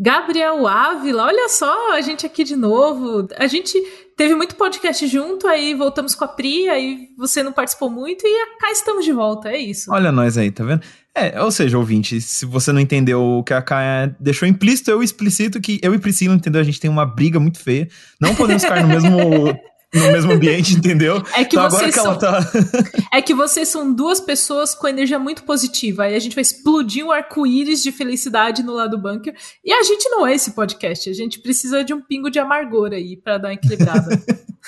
Gabriel Ávila, olha só, a gente aqui de novo. A gente teve muito podcast junto, aí voltamos com a Pri, aí você não participou muito e cá estamos de volta, é isso. Olha nós aí, tá vendo? É, ou seja, ouvinte, se você não entendeu o que a Kaia deixou implícito, eu explicito que eu e Priscila, entendeu? A gente tem uma briga muito feia. Não podemos ficar no mesmo no mesmo ambiente, entendeu? É que então, vocês agora que são... ela tá. é que vocês são duas pessoas com energia muito positiva. Aí a gente vai explodir um arco-íris de felicidade no lado do bunker. E a gente não é esse podcast. A gente precisa de um pingo de amargor aí para dar uma equilibrada.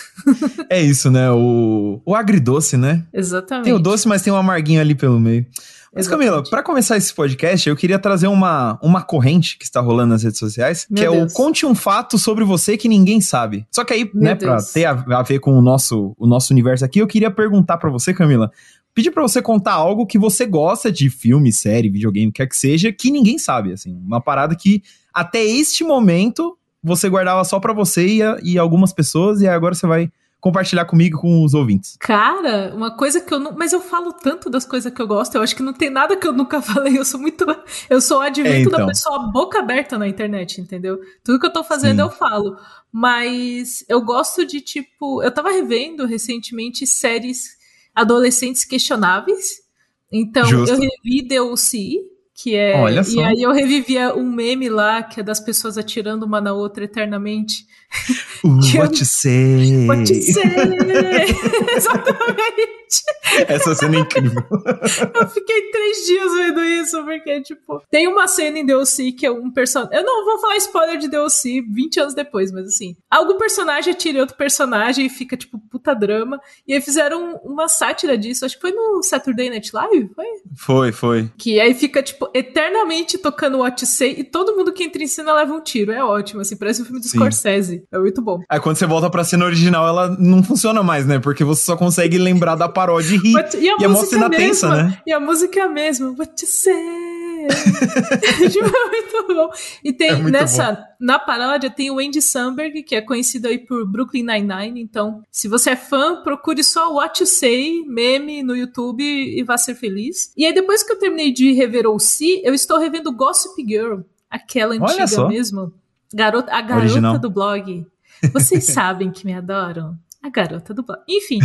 é isso, né? O, o agridoce, né? Exatamente. Tem o doce, mas tem um amarguinho ali pelo meio. Mas, Camila, para começar esse podcast, eu queria trazer uma, uma corrente que está rolando nas redes sociais, Meu que Deus. é o Conte um fato sobre você que ninguém sabe. Só que aí, Meu né, pra ter a, a, ver com o nosso, o nosso universo aqui, eu queria perguntar para você, Camila, pedir para você contar algo que você gosta de filme, série, videogame, quer que seja, que ninguém sabe, assim, uma parada que até este momento você guardava só para você e, e algumas pessoas e agora você vai compartilhar comigo com os ouvintes. Cara, uma coisa que eu não. Mas eu falo tanto das coisas que eu gosto, eu acho que não tem nada que eu nunca falei. Eu sou muito. Eu sou o advento é, então. da pessoa boca aberta na internet, entendeu? Tudo que eu tô fazendo Sim. eu falo. Mas eu gosto de, tipo. Eu tava revendo recentemente séries adolescentes questionáveis. Então, Justo. eu revi O.C., que é. Olha só. E aí eu revivia um meme lá, que é das pessoas atirando uma na outra eternamente. Uh, what you say? What you say? Exatamente. Essa cena é incrível. eu fiquei três dias vendo isso, porque, tipo, tem uma cena em DLC que é um personagem. Eu não vou falar spoiler de DLC 20 anos depois, mas assim, algum personagem atira outro personagem e fica, tipo, puta drama. E aí fizeram uma sátira disso, acho que foi no Saturday Night Live, foi? Foi, foi. Que aí fica, tipo, eternamente tocando What You Say e todo mundo que entra em cena leva um tiro. É ótimo, assim, parece um filme do Sim. Scorsese. É muito bom. Aí quando você volta pra cena original, ela não funciona mais, né? Porque você só consegue lembrar da paródia e rir. But, e a, e a música cena é tensa, né? E a música é a mesma. What You Say? tipo, é muito bom. E tem é nessa, bom. na paródia, tem o Andy Samberg, que é conhecido aí por Brooklyn Nine-Nine. Então, se você é fã, procure só What You Say, meme no YouTube e vá ser feliz. E aí, depois que eu terminei de rever o Si, eu estou revendo Gossip Girl, aquela antiga mesmo. Garota, a garota Original. do blog. Vocês sabem que me adoram? A garota do blog. Enfim,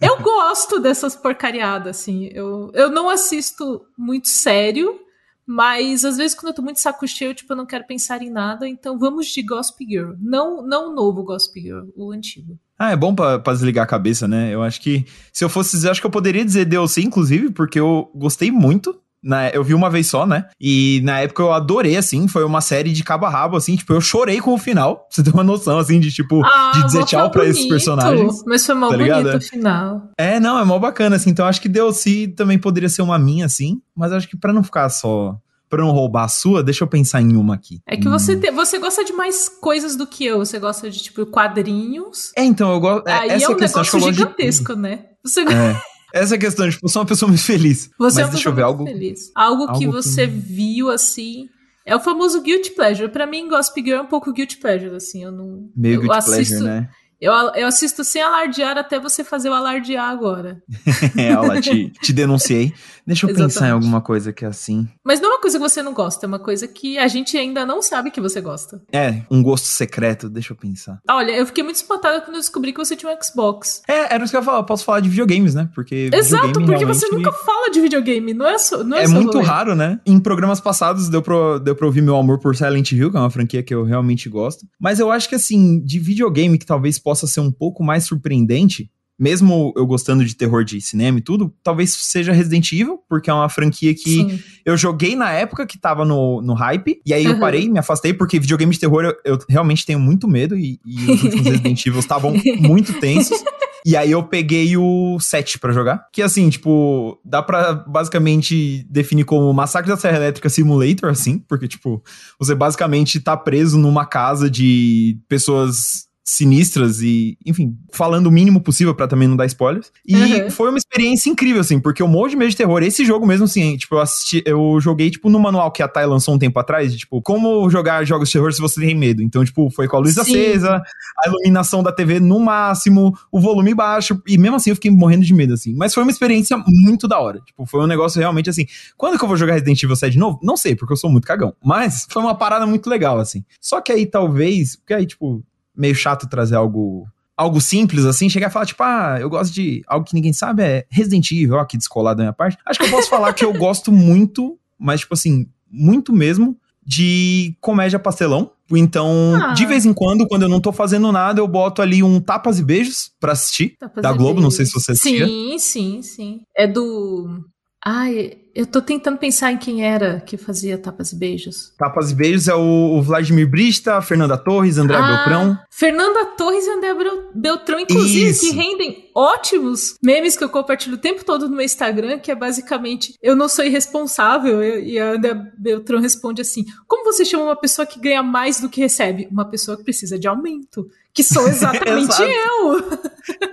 eu gosto dessas porcariadas, assim. Eu, eu não assisto muito sério, mas às vezes quando eu tô muito saco cheio, tipo, eu não quero pensar em nada, então vamos de Gossip Girl. Não, não o novo Gossip Girl, o antigo. Ah, é bom pra, pra desligar a cabeça, né? Eu acho que, se eu fosse dizer, acho que eu poderia dizer DLC, inclusive, porque eu gostei muito na, eu vi uma vez só, né? E na época eu adorei, assim, foi uma série de cabo a rabo, assim, tipo, eu chorei com o final, pra você ter uma noção, assim, de tipo, ah, de dizer tchau pra esses personagens. Mas foi mal tá bonito o final. É, não, é mal bacana, assim, então acho que DLC também poderia ser uma minha, assim, mas acho que para não ficar só pra não roubar a sua, deixa eu pensar em uma aqui. É que hum. você, te, você gosta de mais coisas do que eu. Você gosta de, tipo, quadrinhos. É, então, eu gosto. É, Aí essa é um negócio gigantesco, né? Você é. Essa é a questão, tipo, eu sou uma pessoa muito feliz. Você mas é uma pessoa muito algo, feliz. Algo, algo que você que... viu, assim... É o famoso guilty pleasure. Pra mim, Gossip Girl é um pouco guilty pleasure, assim. Eu não... Meio eu guilty assisto, pleasure, né? Eu, eu assisto sem alardear até você fazer o alardear agora. é, olha, te, te denunciei. Deixa eu Exatamente. pensar em alguma coisa que é assim. Mas não é uma coisa que você não gosta, é uma coisa que a gente ainda não sabe que você gosta. É, um gosto secreto, deixa eu pensar. Olha, eu fiquei muito espantada quando eu descobri que você tinha um Xbox. É, era isso que eu ia falar, eu posso falar de videogames, né? Porque. Exato, porque você nunca fala de videogame, não é só. Não é é muito rolê. raro, né? Em programas passados deu pra, deu pra ouvir meu amor por Silent Hill, que é uma franquia que eu realmente gosto. Mas eu acho que, assim, de videogame que talvez possa ser um pouco mais surpreendente, mesmo eu gostando de terror de cinema e tudo, talvez seja Resident Evil, porque é uma franquia que Sim. eu joguei na época que tava no, no hype, e aí uhum. eu parei, me afastei, porque videogame de terror eu, eu realmente tenho muito medo, e, e os últimos Resident Evil estavam muito tensos. E aí eu peguei o 7 para jogar. Que assim, tipo, dá pra basicamente definir como Massacre da Serra Elétrica Simulator, assim, porque, tipo, você basicamente tá preso numa casa de pessoas sinistras e, enfim, falando o mínimo possível para também não dar spoilers. E uhum. foi uma experiência incrível, assim, porque eu morro de medo de terror. Esse jogo mesmo, assim, tipo, eu assisti, eu joguei, tipo, no manual que a Thay lançou um tempo atrás, de, tipo, como jogar jogos de terror se você tem medo. Então, tipo, foi com a luz Sim. acesa, a iluminação da TV no máximo, o volume baixo, e mesmo assim eu fiquei morrendo de medo, assim. Mas foi uma experiência muito da hora. Tipo, foi um negócio realmente assim. Quando que eu vou jogar Resident Evil 7 de novo? Não sei, porque eu sou muito cagão. Mas foi uma parada muito legal, assim. Só que aí talvez, porque aí, tipo, meio chato trazer algo algo simples, assim, chegar e falar, tipo, ah, eu gosto de algo que ninguém sabe, é Resident Evil, ó, que descolado da minha parte. Acho que eu posso falar que eu gosto muito, mas, tipo assim, muito mesmo, de comédia pastelão. Então, ah. de vez em quando, quando eu não tô fazendo nada, eu boto ali um Tapas e Beijos pra assistir. Tapas da Globo, beijos. não sei se você assistia. Sim, sim, sim. É do Ai, eu tô tentando pensar em quem era que fazia Tapas e Beijos. Tapas e Beijos é o, o Vladimir Brista, Fernanda Torres, André ah, Beltrão. Fernanda Torres e André Beltrão, inclusive, Isso. que rendem ótimos memes que eu compartilho o tempo todo no meu Instagram, que é basicamente, eu não sou irresponsável, e a André Beltrão responde assim, como você chama uma pessoa que ganha mais do que recebe? Uma pessoa que precisa de aumento que sou exatamente eu.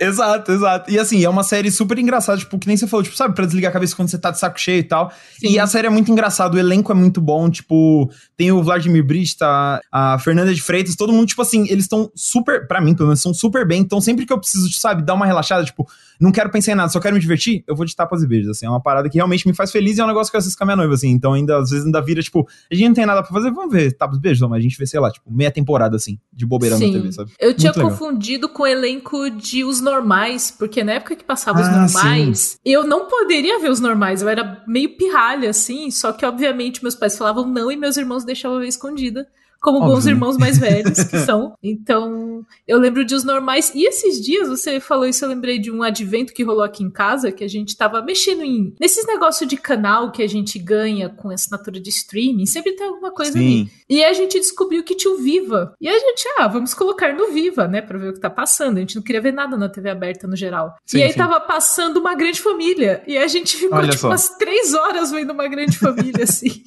exato, exato. E assim, é uma série super engraçada, tipo, que nem você falou, tipo, sabe, pra desligar a cabeça quando você tá de saco cheio e tal. Sim. E a série é muito engraçada, o elenco é muito bom, tipo, tem o Vladimir Brista, a Fernanda de Freitas, todo mundo, tipo assim, eles estão super, para mim, pelo menos, são super bem. Então, sempre que eu preciso, sabe, dar uma relaxada, tipo, não quero pensar em nada, só quero me divertir, eu vou de tapas e beijos, assim, é uma parada que realmente me faz feliz e é um negócio que eu assisto com a minha noiva, assim, então ainda, às vezes ainda vira, tipo, a gente não tem nada pra fazer, vamos ver tapas e beijos, mas a gente vê, sei lá, tipo, meia temporada, assim, de bobeira Sim. na TV, sabe? Eu tinha confundido com o elenco de Os Normais, porque na época que passava ah, Os Normais, sim. eu não poderia ver Os Normais, eu era meio pirralha, assim, só que, obviamente, meus pais falavam não e meus irmãos deixavam ver escondida como Óbvio. bons irmãos mais velhos que são. Então, eu lembro de os normais. E esses dias, você falou isso, eu lembrei de um advento que rolou aqui em casa, que a gente tava mexendo em. Nesses negócios de canal que a gente ganha com assinatura de streaming, sempre tem alguma coisa Sim. ali. E a gente descobriu que tinha o Viva. E a gente, ah, vamos colocar no Viva, né, pra ver o que tá passando. A gente não queria ver nada na TV aberta no geral. Sim, e aí sim. tava passando uma grande família. E a gente ficou, Olha tipo, só. umas três horas vendo uma grande família, assim.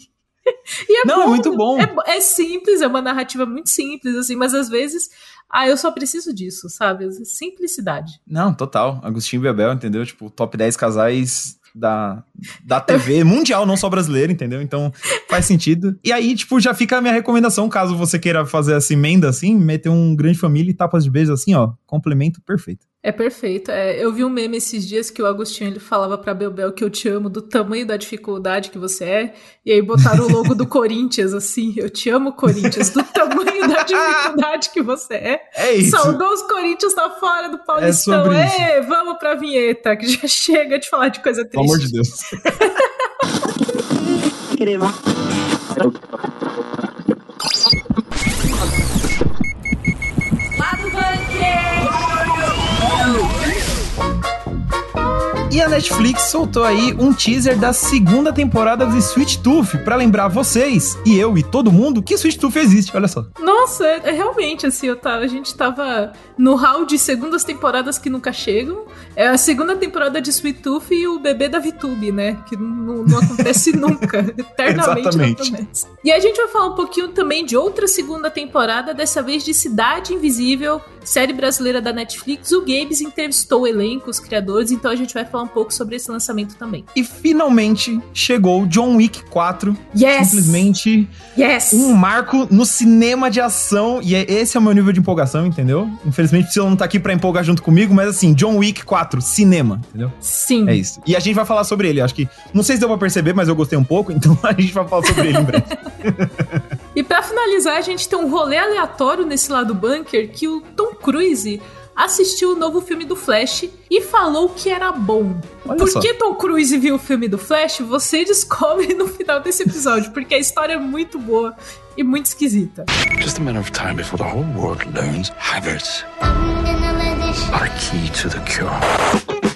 É não, é bom, é muito bom. É, é, simples, é uma narrativa muito simples, assim, mas às vezes, ah, eu só preciso disso, sabe? Simplicidade. Não, total. Agostinho Bebel, entendeu? Tipo, top 10 casais da, da TV mundial, não só brasileira, entendeu? Então faz sentido. E aí, tipo, já fica a minha recomendação, caso você queira fazer essa emenda assim, meter um grande família e tapas de beijo assim, ó, complemento perfeito. É perfeito. É, eu vi um meme esses dias que o Agostinho ele falava pra Belbel que eu te amo do tamanho da dificuldade que você é. E aí botaram o logo do Corinthians, assim. Eu te amo, Corinthians, do tamanho da dificuldade que você é. É isso. Saudou Corinthians tá fora do Paulistão. É Ê, vamos pra vinheta, que já chega de falar de coisa triste. Pelo amor de Deus. E a Netflix soltou aí um teaser da segunda temporada de Sweet Tooth para lembrar vocês e eu e todo mundo que Sweet Tooth existe, olha só. Nossa, é, é realmente assim, eu tava, a gente tava no hall de segundas temporadas que nunca chegam. É a segunda temporada de Sweet Tooth e o bebê da VTube, né? Que não, não acontece nunca, eternamente Exatamente. E a gente vai falar um pouquinho também de outra segunda temporada, dessa vez de Cidade Invisível, série brasileira da Netflix. O Games entrevistou o elenco, os criadores, então a gente vai falar falar um pouco sobre esse lançamento também. E finalmente chegou John Wick 4. Yes! Simplesmente yes! um marco no cinema de ação. E é, esse é o meu nível de empolgação, entendeu? Infelizmente, o não tá aqui pra empolgar junto comigo, mas assim, John Wick 4, cinema, entendeu? Sim. É isso. E a gente vai falar sobre ele. Acho que. Não sei se deu pra perceber, mas eu gostei um pouco, então a gente vai falar sobre ele em breve. e para finalizar, a gente tem um rolê aleatório nesse lado bunker que o Tom Cruise assistiu o novo filme do Flash e falou que era bom. Olha Por só. que Tom Cruise viu o filme do Flash? Você descobre no final desse episódio, porque a história é muito boa e muito esquisita. Just a matter of time before the whole world learns habits are key to the cure.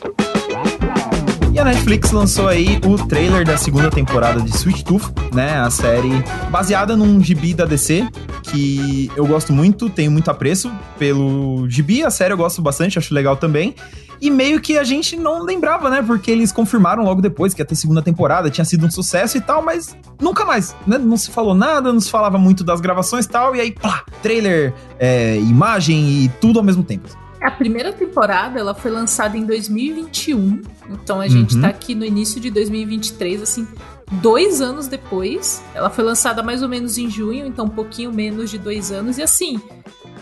E a Netflix lançou aí o trailer da segunda temporada de Sweet Tooth, né? A série baseada num gibi da DC, que eu gosto muito, tenho muito apreço pelo gibi, a série eu gosto bastante, acho legal também. E meio que a gente não lembrava, né? Porque eles confirmaram logo depois que ia ter segunda temporada, tinha sido um sucesso e tal, mas nunca mais, né? Não se falou nada, não se falava muito das gravações e tal, e aí, pá, trailer, é, imagem e tudo ao mesmo tempo. A primeira temporada, ela foi lançada em 2021, então a gente uhum. tá aqui no início de 2023, assim, dois anos depois. Ela foi lançada mais ou menos em junho, então um pouquinho menos de dois anos. E assim,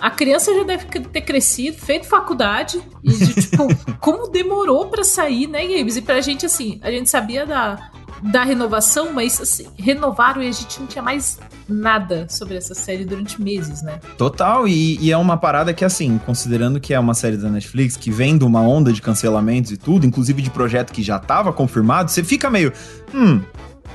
a criança já deve ter crescido, feito faculdade. E de, tipo, como demorou para sair, né, Games? E pra gente, assim, a gente sabia da, da renovação, mas assim, renovaram e a gente não tinha mais nada sobre essa série durante meses, né? Total, e, e, é uma parada que, assim, considerando que é uma série da Netflix, que vem de uma onda de cancelamentos e tudo, inclusive de projeto que já tava confirmado, você fica meio, hum,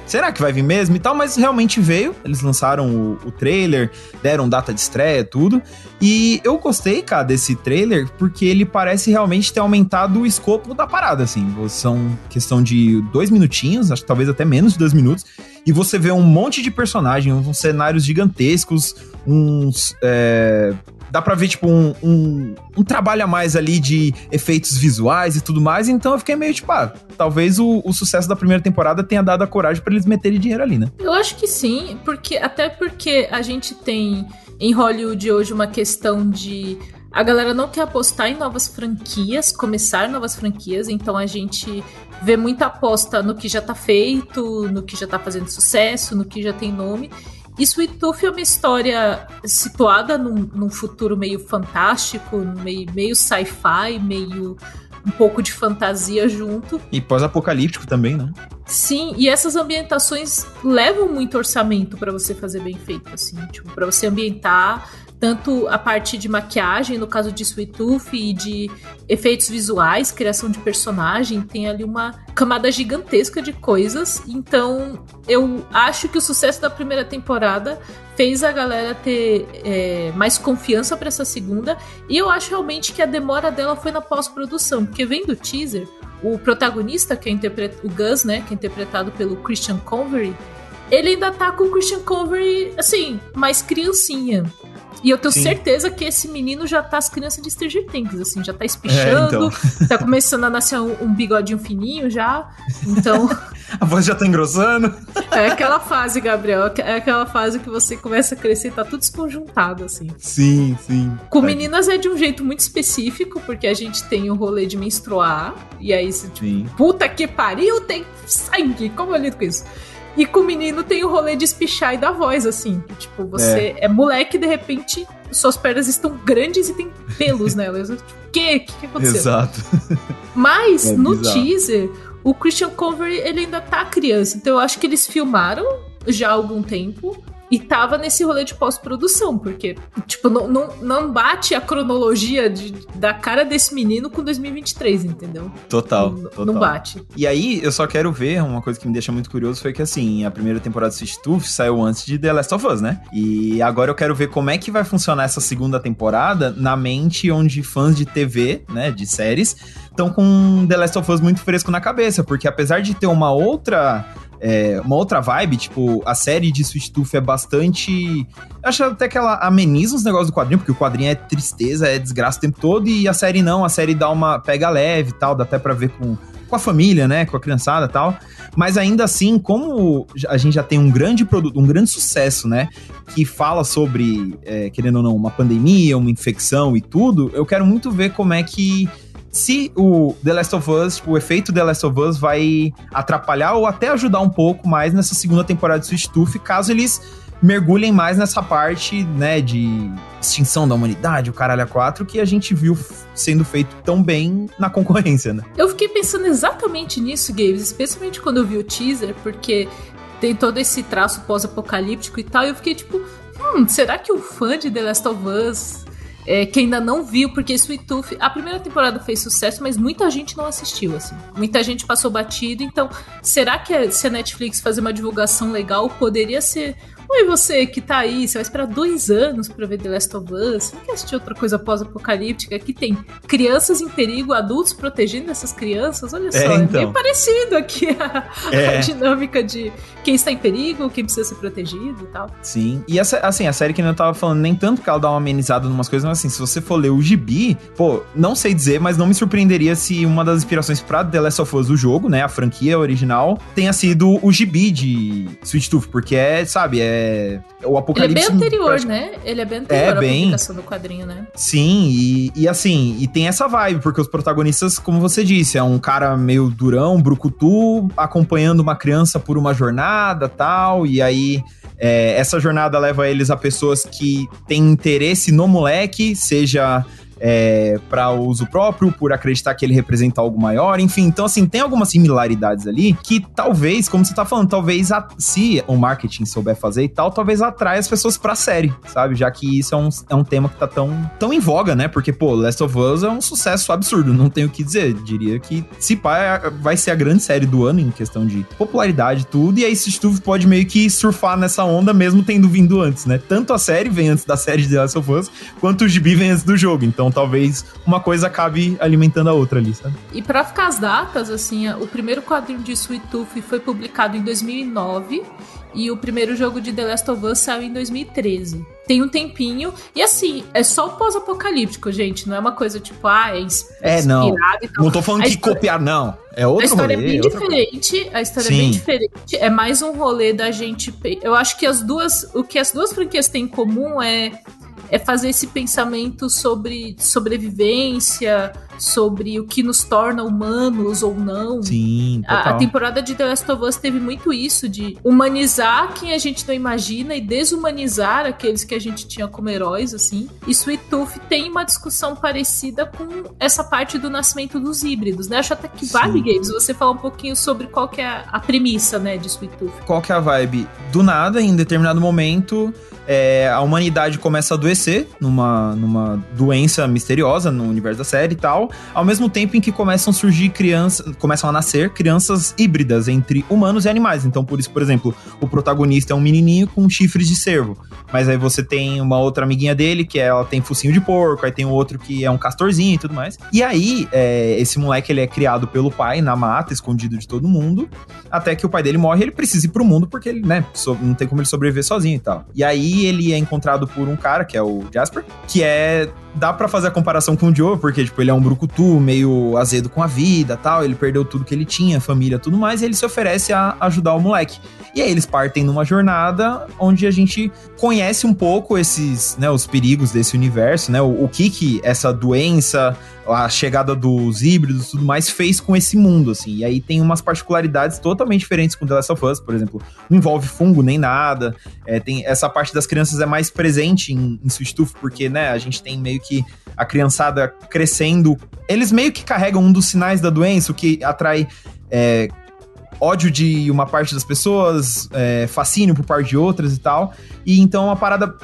será que vai vir mesmo e tal? Mas realmente veio. Eles lançaram o, o, trailer, deram data de estreia, tudo. E eu gostei, cara, desse trailer, porque ele parece realmente ter aumentado o escopo da parada, assim. São questão de dois minutinhos, acho que talvez até menos de dois minutos. E você vê um monte de personagens, uns cenários gigantescos, uns. É dá pra ver, tipo, um, um, um, trabalho a mais ali de efeitos visuais e tudo mais. Então eu fiquei meio tipo, ah, talvez o, o sucesso da primeira temporada tenha dado a coragem para eles meterem dinheiro ali, né? Eu acho que sim, porque até porque a gente tem em Hollywood hoje uma questão de. A galera não quer apostar em novas franquias, começar novas franquias, então a gente vê muita aposta no que já tá feito, no que já tá fazendo sucesso, no que já tem nome. E Sweet Tooth é uma história situada num, num futuro meio fantástico, meio, meio sci-fi, meio um pouco de fantasia junto. E pós-apocalíptico também, né? Sim, e essas ambientações levam muito orçamento para você fazer bem feito, assim, tipo, para você ambientar tanto a parte de maquiagem, no caso de Sweet Tooth, e de efeitos visuais, criação de personagem, tem ali uma camada gigantesca de coisas. Então, eu acho que o sucesso da primeira temporada fez a galera ter é, mais confiança para essa segunda. E eu acho realmente que a demora dela foi na pós-produção, porque vendo o teaser, o protagonista, que é o Gus, né, que é interpretado pelo Christian Convery, ele ainda tá com o Christian Convery, assim, mais criancinha. E eu tenho Sim. certeza que esse menino já tá as crianças de Stranger Things, assim, já tá espichando, é, então. tá começando a nascer um, um, bigodinho fininho já. Então. a voz já tá engrossando. é aquela fase, Gabriel. É aquela fase que você começa a crescer e tá tudo desconjuntado, assim. Sim, sim. Com é. meninas é de um jeito muito específico, porque a gente tem o rolê de menstruar. E aí, tipo, sim. puta que pariu, tem sangue. Como eu lido com isso? E com o menino tem o rolê de espichar e dar voz, assim. Tipo, você é, é moleque e de repente suas pernas estão grandes e tem pelos nelas. Tipo, o que? O que aconteceu? Exato. Mas é no bizarro. teaser, o Christian Convery ele ainda tá criança. Então eu acho que eles filmaram já há algum tempo. E tava nesse rolê de pós-produção, porque, tipo, não, não, não bate a cronologia de, da cara desse menino com 2023, entendeu? Total, não, total. Não bate. E aí, eu só quero ver, uma coisa que me deixa muito curioso foi que, assim, a primeira temporada de Tooth saiu antes de The Last of Us, né? E agora eu quero ver como é que vai funcionar essa segunda temporada na mente onde fãs de TV, né, de séries, estão com The Last of Us muito fresco na cabeça, porque apesar de ter uma outra é, uma outra vibe, tipo, a série de Sweet Tooth é bastante. Acho até que ela ameniza os negócios do quadrinho, porque o quadrinho é tristeza, é desgraça o tempo todo, e a série não, a série dá uma. pega leve e tal, dá até pra ver com, com a família, né? Com a criançada e tal. Mas ainda assim, como a gente já tem um grande produto, um grande sucesso, né? Que fala sobre, é, querendo ou não, uma pandemia, uma infecção e tudo, eu quero muito ver como é que se o The Last of Us, o efeito The Last of Us vai atrapalhar ou até ajudar um pouco mais nessa segunda temporada de Switch Tooth, caso eles mergulhem mais nessa parte, né, de extinção da humanidade, o caralho a quatro, que a gente viu sendo feito tão bem na concorrência, né? Eu fiquei pensando exatamente nisso, Games, especialmente quando eu vi o teaser, porque tem todo esse traço pós-apocalíptico e tal, e eu fiquei tipo, hum, será que o fã de The Last of Us é, que ainda não viu, porque Sweet Tooth, a primeira temporada fez sucesso, mas muita gente não assistiu, assim. Muita gente passou batido, então será que se a Netflix fazer uma divulgação legal poderia ser Oi, você que tá aí, você vai esperar dois anos pra ver The Last of Us, você não quer assistir outra coisa pós-apocalíptica que tem crianças em perigo, adultos protegendo essas crianças? Olha é, só, é, então. é bem parecido aqui a, é. a, dinâmica de quem está em perigo, quem precisa ser protegido e tal. Sim, e essa, assim, a série que eu tava falando, nem tanto que ela dá uma amenizada em umas coisas, mas assim, se você for ler o gibi, pô, não sei dizer, mas não me surpreenderia se uma das inspirações pra The Last of Us, o jogo, né, a franquia original, tenha sido o gibi de Sweet Tooth, porque é, sabe, é o apocalipse... Ele é bem anterior, né? Ele é bem anterior é, à bem... publicação do quadrinho, né? Sim, e, e assim, e tem essa vibe, porque os protagonistas, como você disse, é um cara meio durão, brucutu, acompanhando uma criança por uma jornada, tal, e aí é, essa jornada leva eles a pessoas que têm interesse no moleque, seja é, para uso próprio, por acreditar que ele representa algo maior, enfim. Então, assim, tem algumas similaridades ali que talvez, como você tá falando, talvez a, se o marketing souber fazer e tal, talvez atrai as pessoas pra série, sabe? Já que isso é um, é um tema que tá tão, tão em voga, né? Porque, pô, Last of Us é um sucesso absurdo, não tenho o que dizer. Diria que se pá, é, vai ser a grande série do ano em questão de popularidade tudo, e aí se tu pode meio que surfar nessa onda mesmo tendo vindo antes, né? Tanto a série vem antes da série de Last of Us, quanto o gibi vem antes do jogo. Então, então talvez uma coisa acabe alimentando a outra ali, sabe? E para ficar as datas, assim, o primeiro quadrinho de Sweet Tooth foi publicado em 2009 e o primeiro jogo de The Last of Us saiu em 2013. Tem um tempinho. E assim, é só pós-apocalíptico, gente. Não é uma coisa tipo, ah, é, é não. Não tô falando a que história... copiar, não. É outro A história rolê, é bem diferente. Coisa. A história Sim. é bem diferente. É mais um rolê da gente. Eu acho que as duas. O que as duas franquias têm em comum é é fazer esse pensamento sobre sobrevivência, sobre o que nos torna humanos ou não. Sim, a, a, temporada de The Last of Us teve muito isso de humanizar quem a gente não imagina e desumanizar aqueles que a gente tinha como heróis, assim. E Sweet Tooth tem uma discussão parecida com essa parte do nascimento dos híbridos, né? Acho até que vale, Games, você falar um pouquinho sobre qual que é a premissa, né, de Sweet Tooth. Qual que é a vibe? Do nada, em determinado momento, é, a humanidade começa a adoecer numa, numa doença misteriosa no universo da série e tal, ao mesmo tempo em que começam a surgir crianças, começam a nascer crianças híbridas entre humanos e animais. Então, por isso, por exemplo, o protagonista é um menininho com chifres de cervo, mas aí você tem uma outra amiguinha dele que ela tem focinho de porco, aí tem o outro que é um castorzinho e tudo mais. E aí, é, esse moleque ele é criado pelo pai na mata, escondido de todo mundo, até que o pai dele morre ele precisa ir pro mundo porque ele, né, não tem como ele sobreviver sozinho e tal. E aí ele é encontrado por um cara, que é Jasper, que é dá para fazer a comparação com o Joe, porque, tipo, ele é um brucutu, meio azedo com a vida tal, ele perdeu tudo que ele tinha, família, tudo mais, e ele se oferece a ajudar o moleque. E aí eles partem numa jornada onde a gente conhece um pouco esses, né, os perigos desse universo, né, o, o que que essa doença, a chegada dos híbridos e tudo mais fez com esse mundo, assim. E aí tem umas particularidades totalmente diferentes com The Last of Us, por exemplo. Não envolve fungo nem nada. É, tem essa parte das crianças é mais presente em, em Tooth, porque, né, a gente tem meio que a criançada crescendo. Eles meio que carregam um dos sinais da doença, o que atrai é, ódio de uma parte das pessoas, é, fascínio por parte de outras e tal. E então é uma parada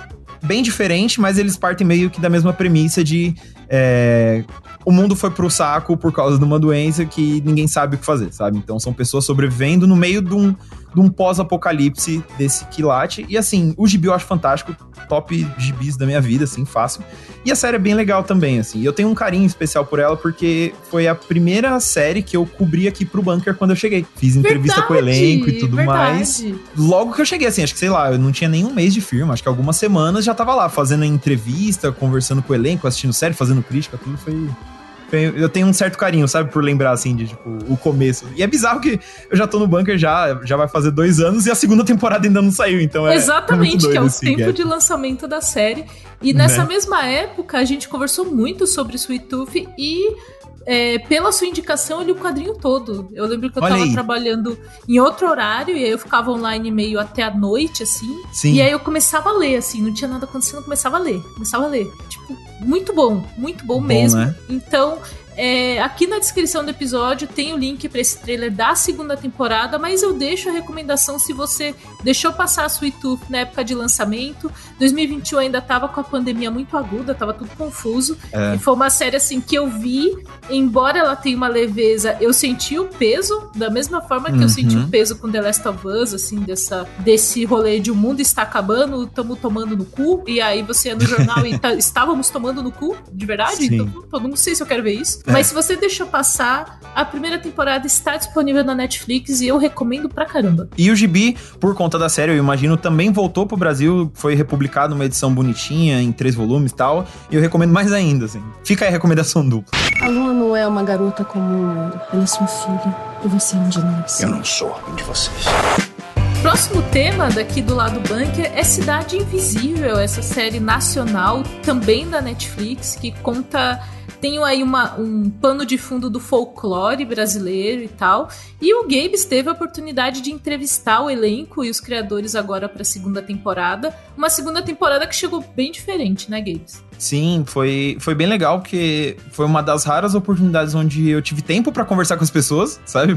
bem diferente, mas eles partem meio que da mesma premissa de é, o mundo foi pro saco por causa de uma doença que ninguém sabe o que fazer, sabe? Então são pessoas sobrevivendo no meio de um, de um pós-apocalipse desse quilate. E assim, o gibi eu acho fantástico, top gibis da minha vida, assim, fácil. E a série é bem legal também, assim. Eu tenho um carinho especial por ela porque foi a primeira série que eu cobri aqui pro Bunker quando eu cheguei. Fiz entrevista verdade, com o elenco e tudo verdade. mais. Logo que eu cheguei, assim, acho que sei lá, eu não tinha nenhum mês de firma, acho que algumas semanas já tava lá fazendo entrevista, conversando com o elenco, assistindo série, fazendo crítica, tudo foi eu tenho um certo carinho, sabe, por lembrar, assim, de, tipo, o começo. E é bizarro que eu já tô no bunker já, já vai fazer dois anos e a segunda temporada ainda não saiu, então é. Exatamente, que é o tempo gap. de lançamento da série. E nessa né? mesma época, a gente conversou muito sobre Sweet Tooth e é, pela sua indicação, eu li o quadrinho todo. Eu lembro que eu Olha tava aí. trabalhando em outro horário, e aí eu ficava online meio até a noite, assim. Sim. E aí eu começava a ler, assim, não tinha nada acontecendo, eu começava a ler. Começava a ler. Tipo, muito bom, muito bom, bom mesmo. Né? Então, É, aqui na descrição do episódio tem o link para esse trailer da segunda temporada, mas eu deixo a recomendação se você deixou passar a Sweet Tooth na época de lançamento. 2021 ainda tava com a pandemia muito aguda, tava tudo confuso. É. E foi uma série assim que eu vi, embora ela tenha uma leveza, eu senti o peso, da mesma forma que uhum. eu senti o peso com The Last of Us, assim, dessa, desse rolê de o mundo está acabando, estamos tomando no cu, e aí você é no jornal e tá, estávamos tomando no cu, de verdade? Sim. Então, eu não sei se eu quero ver isso. É. Mas se você deixou passar, a primeira temporada está disponível na Netflix e eu recomendo pra caramba. E o Gibi, por conta da série, eu imagino, também voltou pro Brasil, foi republicado uma edição bonitinha, em três volumes e tal. E eu recomendo mais ainda, assim. Fica aí a recomendação dupla. A Lua não é uma garota comum, ela é sua filha. E você é um de nós. Eu não sou um de vocês. Próximo tema daqui do lado bunker é Cidade Invisível, essa série nacional também da Netflix que conta tenho aí uma, um pano de fundo do folclore brasileiro e tal. E o Gabes teve a oportunidade de entrevistar o elenco e os criadores agora para a segunda temporada. Uma segunda temporada que chegou bem diferente, né, Gabes? Sim, foi, foi bem legal, porque foi uma das raras oportunidades onde eu tive tempo para conversar com as pessoas, sabe?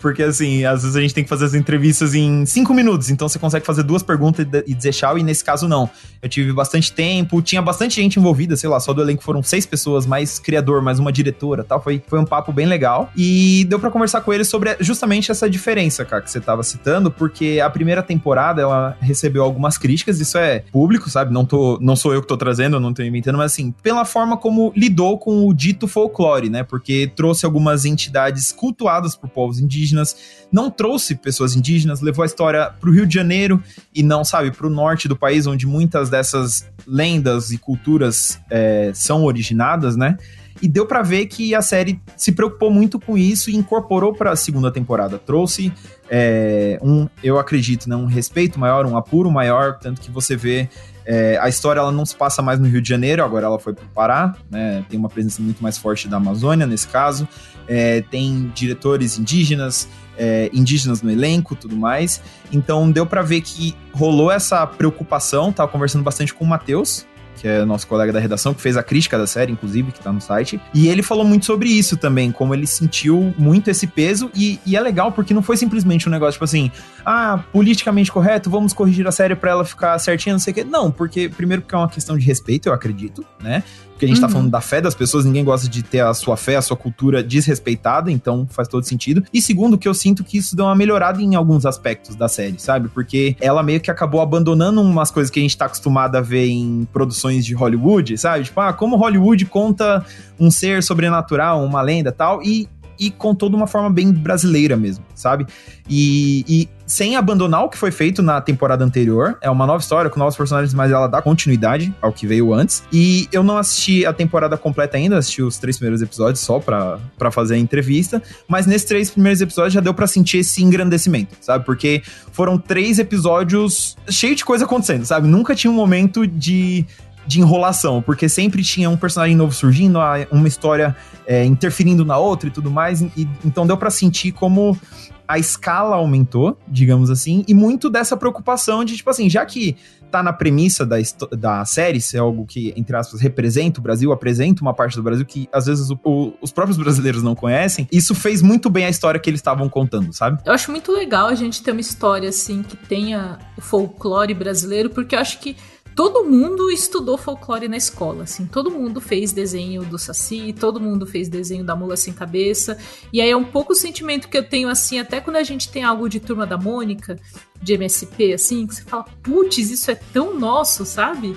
Porque, assim, às vezes a gente tem que fazer as entrevistas em cinco minutos, então você consegue fazer duas perguntas e dizer tchau, e nesse caso não. Eu tive bastante tempo, tinha bastante gente envolvida, sei lá, só do elenco foram seis pessoas, mais criador, mais uma diretora tal. Foi, foi um papo bem legal. E deu para conversar com eles sobre justamente essa diferença, cara, que você tava citando, porque a primeira temporada ela recebeu algumas críticas, isso é público, sabe? Não, tô, não sou eu que tô trazendo, não tô inventando, mas assim, pela forma como lidou com o dito folclore, né? Porque trouxe algumas entidades cultuadas por povos indígenas, não trouxe pessoas indígenas, levou a história pro Rio de Janeiro e não, sabe, pro norte do país, onde muitas dessas lendas e culturas é, são originadas, né? E deu para ver que a série se preocupou muito com isso e incorporou para a segunda temporada. Trouxe é, um, eu acredito, né, um respeito maior, um apuro maior, tanto que você vê é, a história ela não se passa mais no Rio de Janeiro, agora ela foi para o Pará, né, tem uma presença muito mais forte da Amazônia nesse caso, é, tem diretores indígenas, é, indígenas no elenco, tudo mais. Então deu para ver que rolou essa preocupação. Tava conversando bastante com o Matheus, que é nosso colega da redação, que fez a crítica da série, inclusive, que tá no site. E ele falou muito sobre isso também, como ele sentiu muito esse peso. E, e é legal porque não foi simplesmente um negócio tipo assim, ah, politicamente correto, vamos corrigir a série pra ela ficar certinha, não sei o quê. Não, porque, primeiro, porque é uma questão de respeito, eu acredito, né? Porque a gente tá uhum. tá falando da fé das pessoas, ninguém gosta de ter a sua fé, a sua cultura desrespeitada, então faz todo sentido. E segundo, que eu sinto que isso deu uma melhorada em alguns aspectos da série, sabe? Porque ela meio que acabou abandonando umas coisas que a gente tá acostumado a ver em produções de Hollywood, sabe? Tipo, ah, como Hollywood conta um ser sobrenatural, uma lenda tal, e e contou de uma forma bem brasileira mesmo, sabe? E, e, sem abandonar o que foi feito na temporada anterior. É uma nova história com novos personagens, mas ela dá continuidade ao que veio antes. E eu não assisti a temporada completa ainda, assisti os três primeiros episódios só pra fazer a entrevista. Mas nesses três primeiros episódios já deu para sentir esse engrandecimento, sabe? Porque foram três episódios cheios de coisa acontecendo, sabe? Nunca tinha um momento de de enrolação, porque sempre tinha um personagem novo surgindo, uma história é, interferindo na outra e tudo mais. E, então deu para sentir como a escala aumentou, digamos assim, e muito dessa preocupação de, tipo assim, já que tá na premissa da, da série, se é algo que, entre aspas, representa o Brasil, apresenta uma parte do Brasil que às vezes o, o, os próprios brasileiros não conhecem, isso fez muito bem a história que eles estavam contando, sabe? Eu acho muito legal a gente ter uma história, assim, que tenha o folclore brasileiro, porque eu acho que todo mundo estudou folclore na escola, assim, todo mundo fez desenho do Saci, todo mundo fez desenho da Mula Sem Cabeça, e aí é um pouco o sentimento que eu tenho, assim, até quando a gente tem algo de Turma da Mônica, de MSP, assim, que você fala, putz, isso é tão nosso, sabe?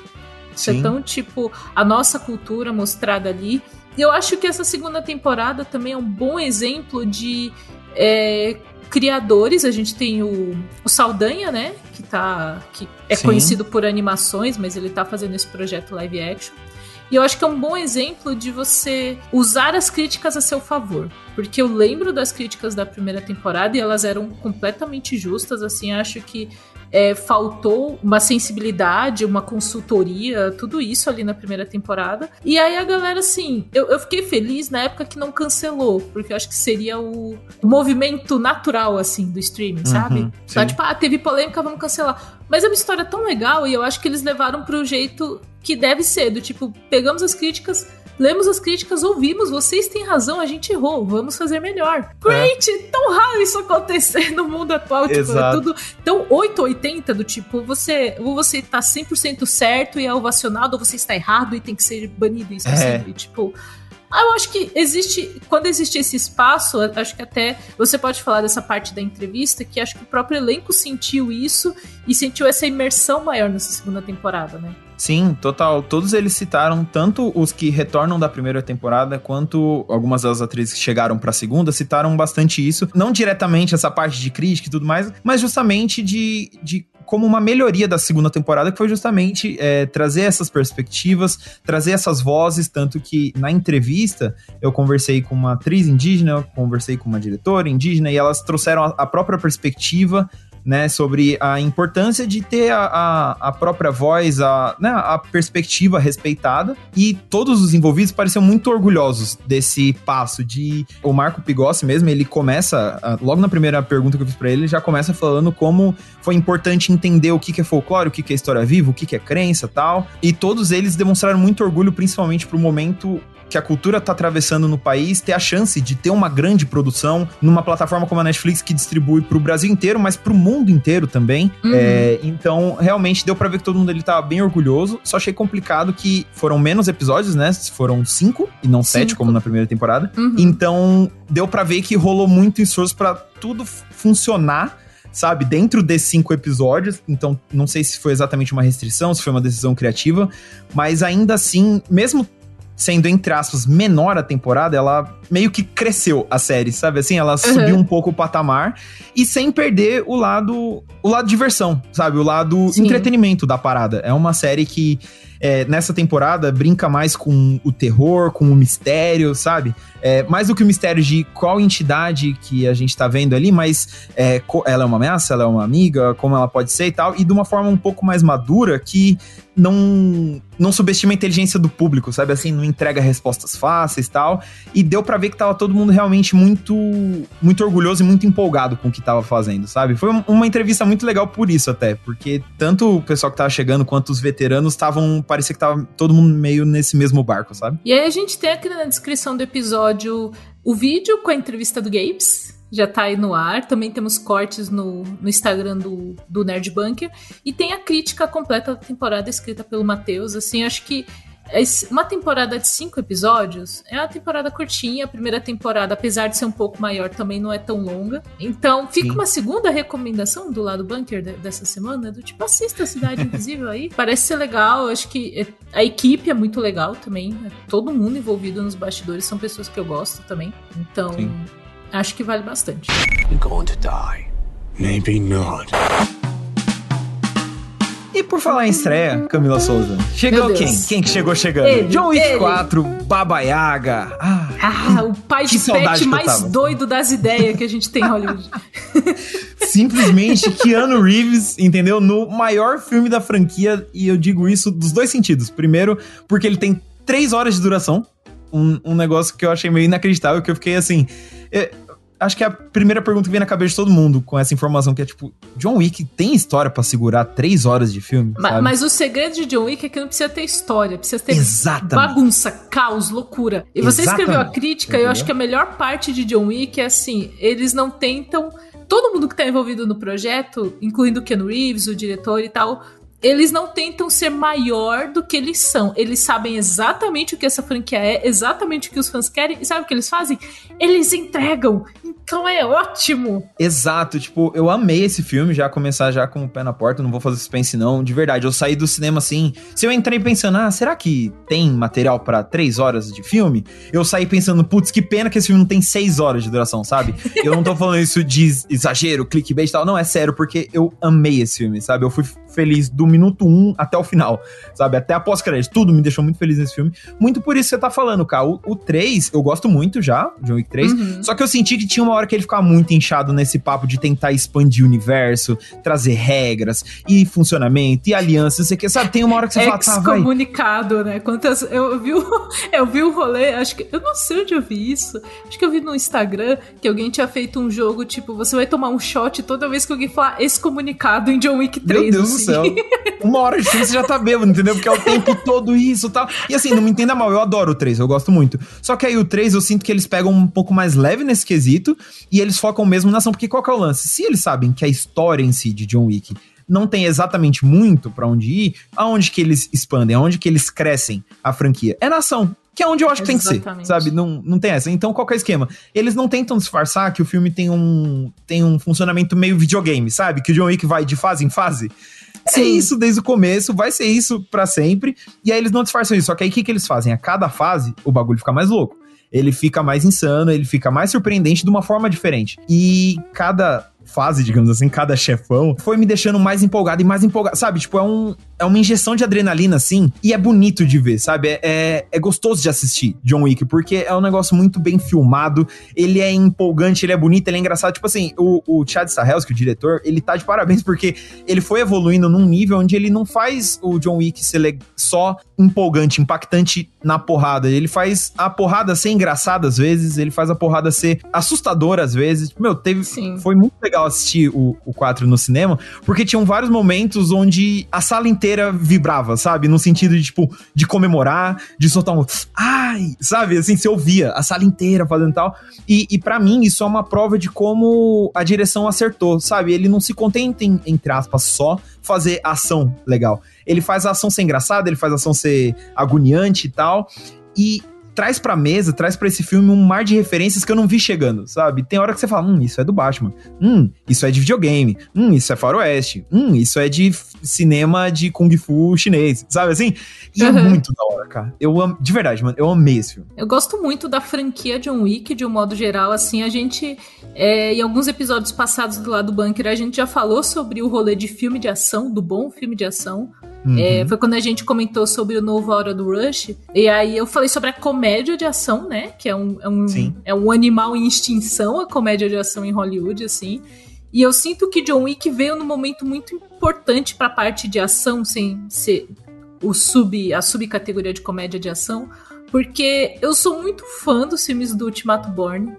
Isso é Sim. é tão, tipo, a nossa cultura mostrada ali. E eu acho que essa segunda temporada também é um bom exemplo de é, criadores. A gente tem o, o Saldanha, né? Que, tá, que é Sim. conhecido por animações, mas ele tá fazendo esse projeto live action. E eu acho que é um bom exemplo de você usar as críticas a seu favor. Porque eu lembro das críticas da primeira temporada e elas eram completamente justas. Assim, acho que é, faltou uma sensibilidade, uma consultoria, tudo isso ali na primeira temporada. E aí a galera, assim, eu, eu fiquei feliz na época que não cancelou, porque eu acho que seria o, movimento natural, assim, do streaming, uhum, sabe? Tá, tipo, ah, teve polêmica, vamos cancelar. Mas é uma história tão legal e eu acho que eles levaram pro jeito que deve ser, do tipo, pegamos as críticas, lemos as críticas, ouvimos, vocês têm razão, a gente errou, vamos fazer melhor. Great! É. Tão raro isso acontecer no mundo atual, tipo, é tudo tão 880 do tipo, você, ou você tá 100% certo e é ovacionado, ou você está errado e tem que ser banido isso é. tipo... Ah, eu acho que existe. Quando existe esse espaço, acho que até você pode falar dessa parte da entrevista, que acho que o próprio elenco sentiu isso e sentiu essa imersão maior nessa segunda temporada, né? Sim, total. Todos eles citaram, tanto os que retornam da primeira temporada, quanto algumas das atrizes que chegaram pra segunda, citaram bastante isso. Não diretamente essa parte de crítica e tudo mais, mas justamente de, de como uma melhoria da segunda temporada, que foi justamente é, trazer essas perspectivas, trazer essas vozes, tanto que na entrevista eu conversei com uma atriz indígena, conversei com uma diretora indígena, e elas trouxeram a, a própria perspectiva né, sobre a importância de ter a, a, a própria voz, a, né, a perspectiva respeitada. E todos os envolvidos pareciam muito orgulhosos desse passo de... O Marco Pigossi mesmo, ele começa, logo na primeira pergunta que eu fiz pra ele, ele já começa falando como foi importante entender o que, que é folclore, o que, que é história viva, o que, que é crença tal. E todos eles demonstraram muito orgulho, principalmente pro momento que a cultura está atravessando no país, ter a chance de ter uma grande produção numa plataforma como a Netflix que distribui para o Brasil inteiro, mas para o mundo inteiro também. Uhum. É, então, realmente deu para ver que todo mundo ele tava bem orgulhoso. Só achei complicado que foram menos episódios, né? Foram cinco e não cinco. sete como na primeira temporada. Uhum. Então, deu para ver que rolou muito esforço para tudo funcionar sabe, dentro desses cinco episódios. Então, não sei se foi exatamente uma restrição, se foi uma decisão criativa, mas ainda assim, mesmo sendo, entre aspas, menor a temporada, ela meio que cresceu a série, sabe? Assim, ela uhum. subiu um pouco o patamar e sem perder o lado, o lado diversão, sabe? O lado Sim. entretenimento da parada. É uma série que é, nessa temporada brinca mais com o terror, com o mistério, sabe? É, mais do que o mistério de qual entidade que a gente tá vendo ali, mas é, ela é uma ameaça, ela é uma amiga, como ela pode ser e tal, e de uma forma um pouco mais madura que não não subestima a inteligência do público, sabe? Assim, não entrega respostas fáceis e tal. E deu para ver que tava todo mundo realmente muito muito orgulhoso e muito empolgado com o que tava fazendo, sabe? Foi uma entrevista muito legal por isso até, porque tanto o pessoal que tava chegando quanto os veteranos estavam, parecia que tava todo mundo meio nesse mesmo barco, sabe? E aí a gente tem aqui na descrição do episódio o vídeo com a entrevista do Gabes, já tá aí no ar. Também temos cortes no, no Instagram do, do Nerd Bunker. E tem a crítica completa da temporada escrita pelo Matheus. Assim, acho que uma temporada de cinco episódios é uma temporada curtinha. A primeira temporada, apesar de ser um pouco maior, também não é tão longa. Então, fica Sim. uma segunda recomendação do lado bunker dessa semana, do tipo, assista a Cidade Invisível aí. Parece ser legal. Acho que é, a equipe é muito legal também. Todo mundo envolvido nos bastidores são pessoas que eu gosto também. Então, Sim. Acho que vale bastante. You're going to die. Maybe not. E por falar em estreia, Camila Souza, chegou quem? Quem que chegou chegando? Ele, John Wick ele. 4, Baba Yaga. Ah, ah o pai de pet mais doido das ideias que a gente tem em Hollywood. Simplesmente Keanu Reeves, entendeu? No maior filme da franquia, e eu digo isso dos dois sentidos. Primeiro, porque ele tem três horas de duração, um, um negócio que eu achei meio inacreditável, que eu fiquei assim. É, acho que é a primeira pergunta que vem na cabeça de todo mundo com essa informação, que é tipo, John Wick tem história para segurar três horas de filme? Mas, mas, o segredo de John Wick é que não precisa ter história, precisa ter Exatamente. bagunça, caos, loucura. E você Exatamente. escreveu a crítica, Entendeu? eu acho que a melhor parte de John Wick é assim, eles não tentam. Todo mundo que tá envolvido no projeto, incluindo o Ken Reeves, o diretor e tal, eles não tentam ser maior do que eles são. Eles sabem exatamente o que essa franquia é, exatamente o que os fãs querem, e sabe o que eles fazem? Eles entregam. Então é ótimo. Exato, tipo, eu amei esse filme, já começar já com o pé na porta, não vou fazer suspense não, de verdade. Eu saí do cinema assim, se eu entrei pensando, ah, será que tem material para três horas de filme? Eu saí pensando, putz, que pena que esse filme não tem seis horas de duração, sabe? Eu não tô falando isso de exagero, clickbait e tal, não, é sério, porque eu amei esse filme, sabe? Eu fui feliz do minuto 1 um até o final, sabe? Até a pós-crédito. Tudo me deixou muito feliz nesse filme. Muito por isso que você tá falando, cara. O, o 3, eu gosto muito já, John Wick 3. Uhum. Só que eu senti que tinha uma hora que ele ficava muito inchado nesse papo de tentar expandir o universo, trazer regras e funcionamento e aliança, não sei o que. Sabe? Tem uma hora que você fala, tá, vai. comunicado, né? Quantas. Eu vi, o, eu vi o rolê, acho que. Eu não sei onde eu vi isso. Acho que eu vi no Instagram que alguém tinha feito um jogo, tipo, você vai tomar um shot toda vez que alguém falar esse comunicado em John Wick 3. Meu Deus assim. do céu. uma hora de filme você já tá bêbado, entendeu? Porque é o tempo todo isso e tal. E assim, não me entenda mal, eu adoro o 3, eu gosto muito. Só que aí o 3 eu sinto que eles pegam um pouco mais leve nesse quesito e eles focam mesmo na ação. Porque qual que é o lance? Se eles sabem que a história em si de John Wick não tem exatamente muito para onde ir, aonde que eles expandem, aonde que eles crescem a franquia? É na ação que é onde eu acho que tem que ser, sabe? Não, não tem essa. Então, qual é o esquema? Eles não tentam disfarçar que o filme tem um, tem um funcionamento meio videogame, sabe? Que o John Wick vai de fase em fase. É Sim. É isso desde o começo, vai ser isso para sempre. E aí eles não disfarçam isso. Só que aí o que, que eles fazem? A cada fase, o bagulho fica mais louco. Ele fica mais insano, ele fica mais surpreendente de uma forma diferente. E cada fase, digamos assim, cada chefão, foi me deixando mais empolgado e mais empolgado. Sabe, tipo, é, um, é uma injeção de adrenalina, assim, e é bonito de ver, sabe? É, é, é gostoso de assistir John Wick, porque é um negócio muito bem filmado, ele é empolgante, ele é bonito, ele é engraçado. Tipo assim, o, o Chad Stahelski, o diretor, ele tá de parabéns, porque ele foi evoluindo num nível onde ele não faz o John Wick ser só empolgante, impactante na porrada. Ele faz a porrada ser engraçada às vezes, ele faz a porrada ser assustadora às vezes. Meu, teve. Sim. Foi muito legal assistir o, o 4 no cinema, porque tinham vários momentos onde a sala inteira vibrava, sabe? No sentido de, tipo, de comemorar, de soltar um. Ai! Sabe? Assim, você ouvia a sala inteira fazendo tal. E, e para mim, isso é uma prova de como a direção acertou, sabe? Ele não se contenta em, entre aspas, só fazer ação legal. Ele faz a ação ser engraçada, ele faz a ação ser agoniante e tal. E traz pra mesa, traz para esse filme um mar de referências que eu não vi chegando, sabe? Tem hora que você fala, hum, isso é do Batman. Hum, isso é de videogame. Hum, isso é faroeste. Hum, isso é de cinema de Kung Fu chinês, sabe assim? E uhum. é muito da hora, cara. Eu amo, de verdade, mano, eu amei esse filme. Eu gosto muito da franquia John Wick, de um modo geral, assim, a gente, é, em alguns episódios passados do lado do bunker, a gente já falou sobre o rolê de filme de ação, do bom filme de ação, Uhum. É, foi quando a gente comentou sobre o novo Hora do Rush. E aí eu falei sobre a comédia de ação, né? Que é um, é um, é um animal em extinção, a comédia de ação em Hollywood, assim. E eu sinto que John Wick veio num momento muito importante para a parte de ação, sem ser o sub, a subcategoria de comédia de ação, porque eu sou muito fã dos filmes do Ultimato Born.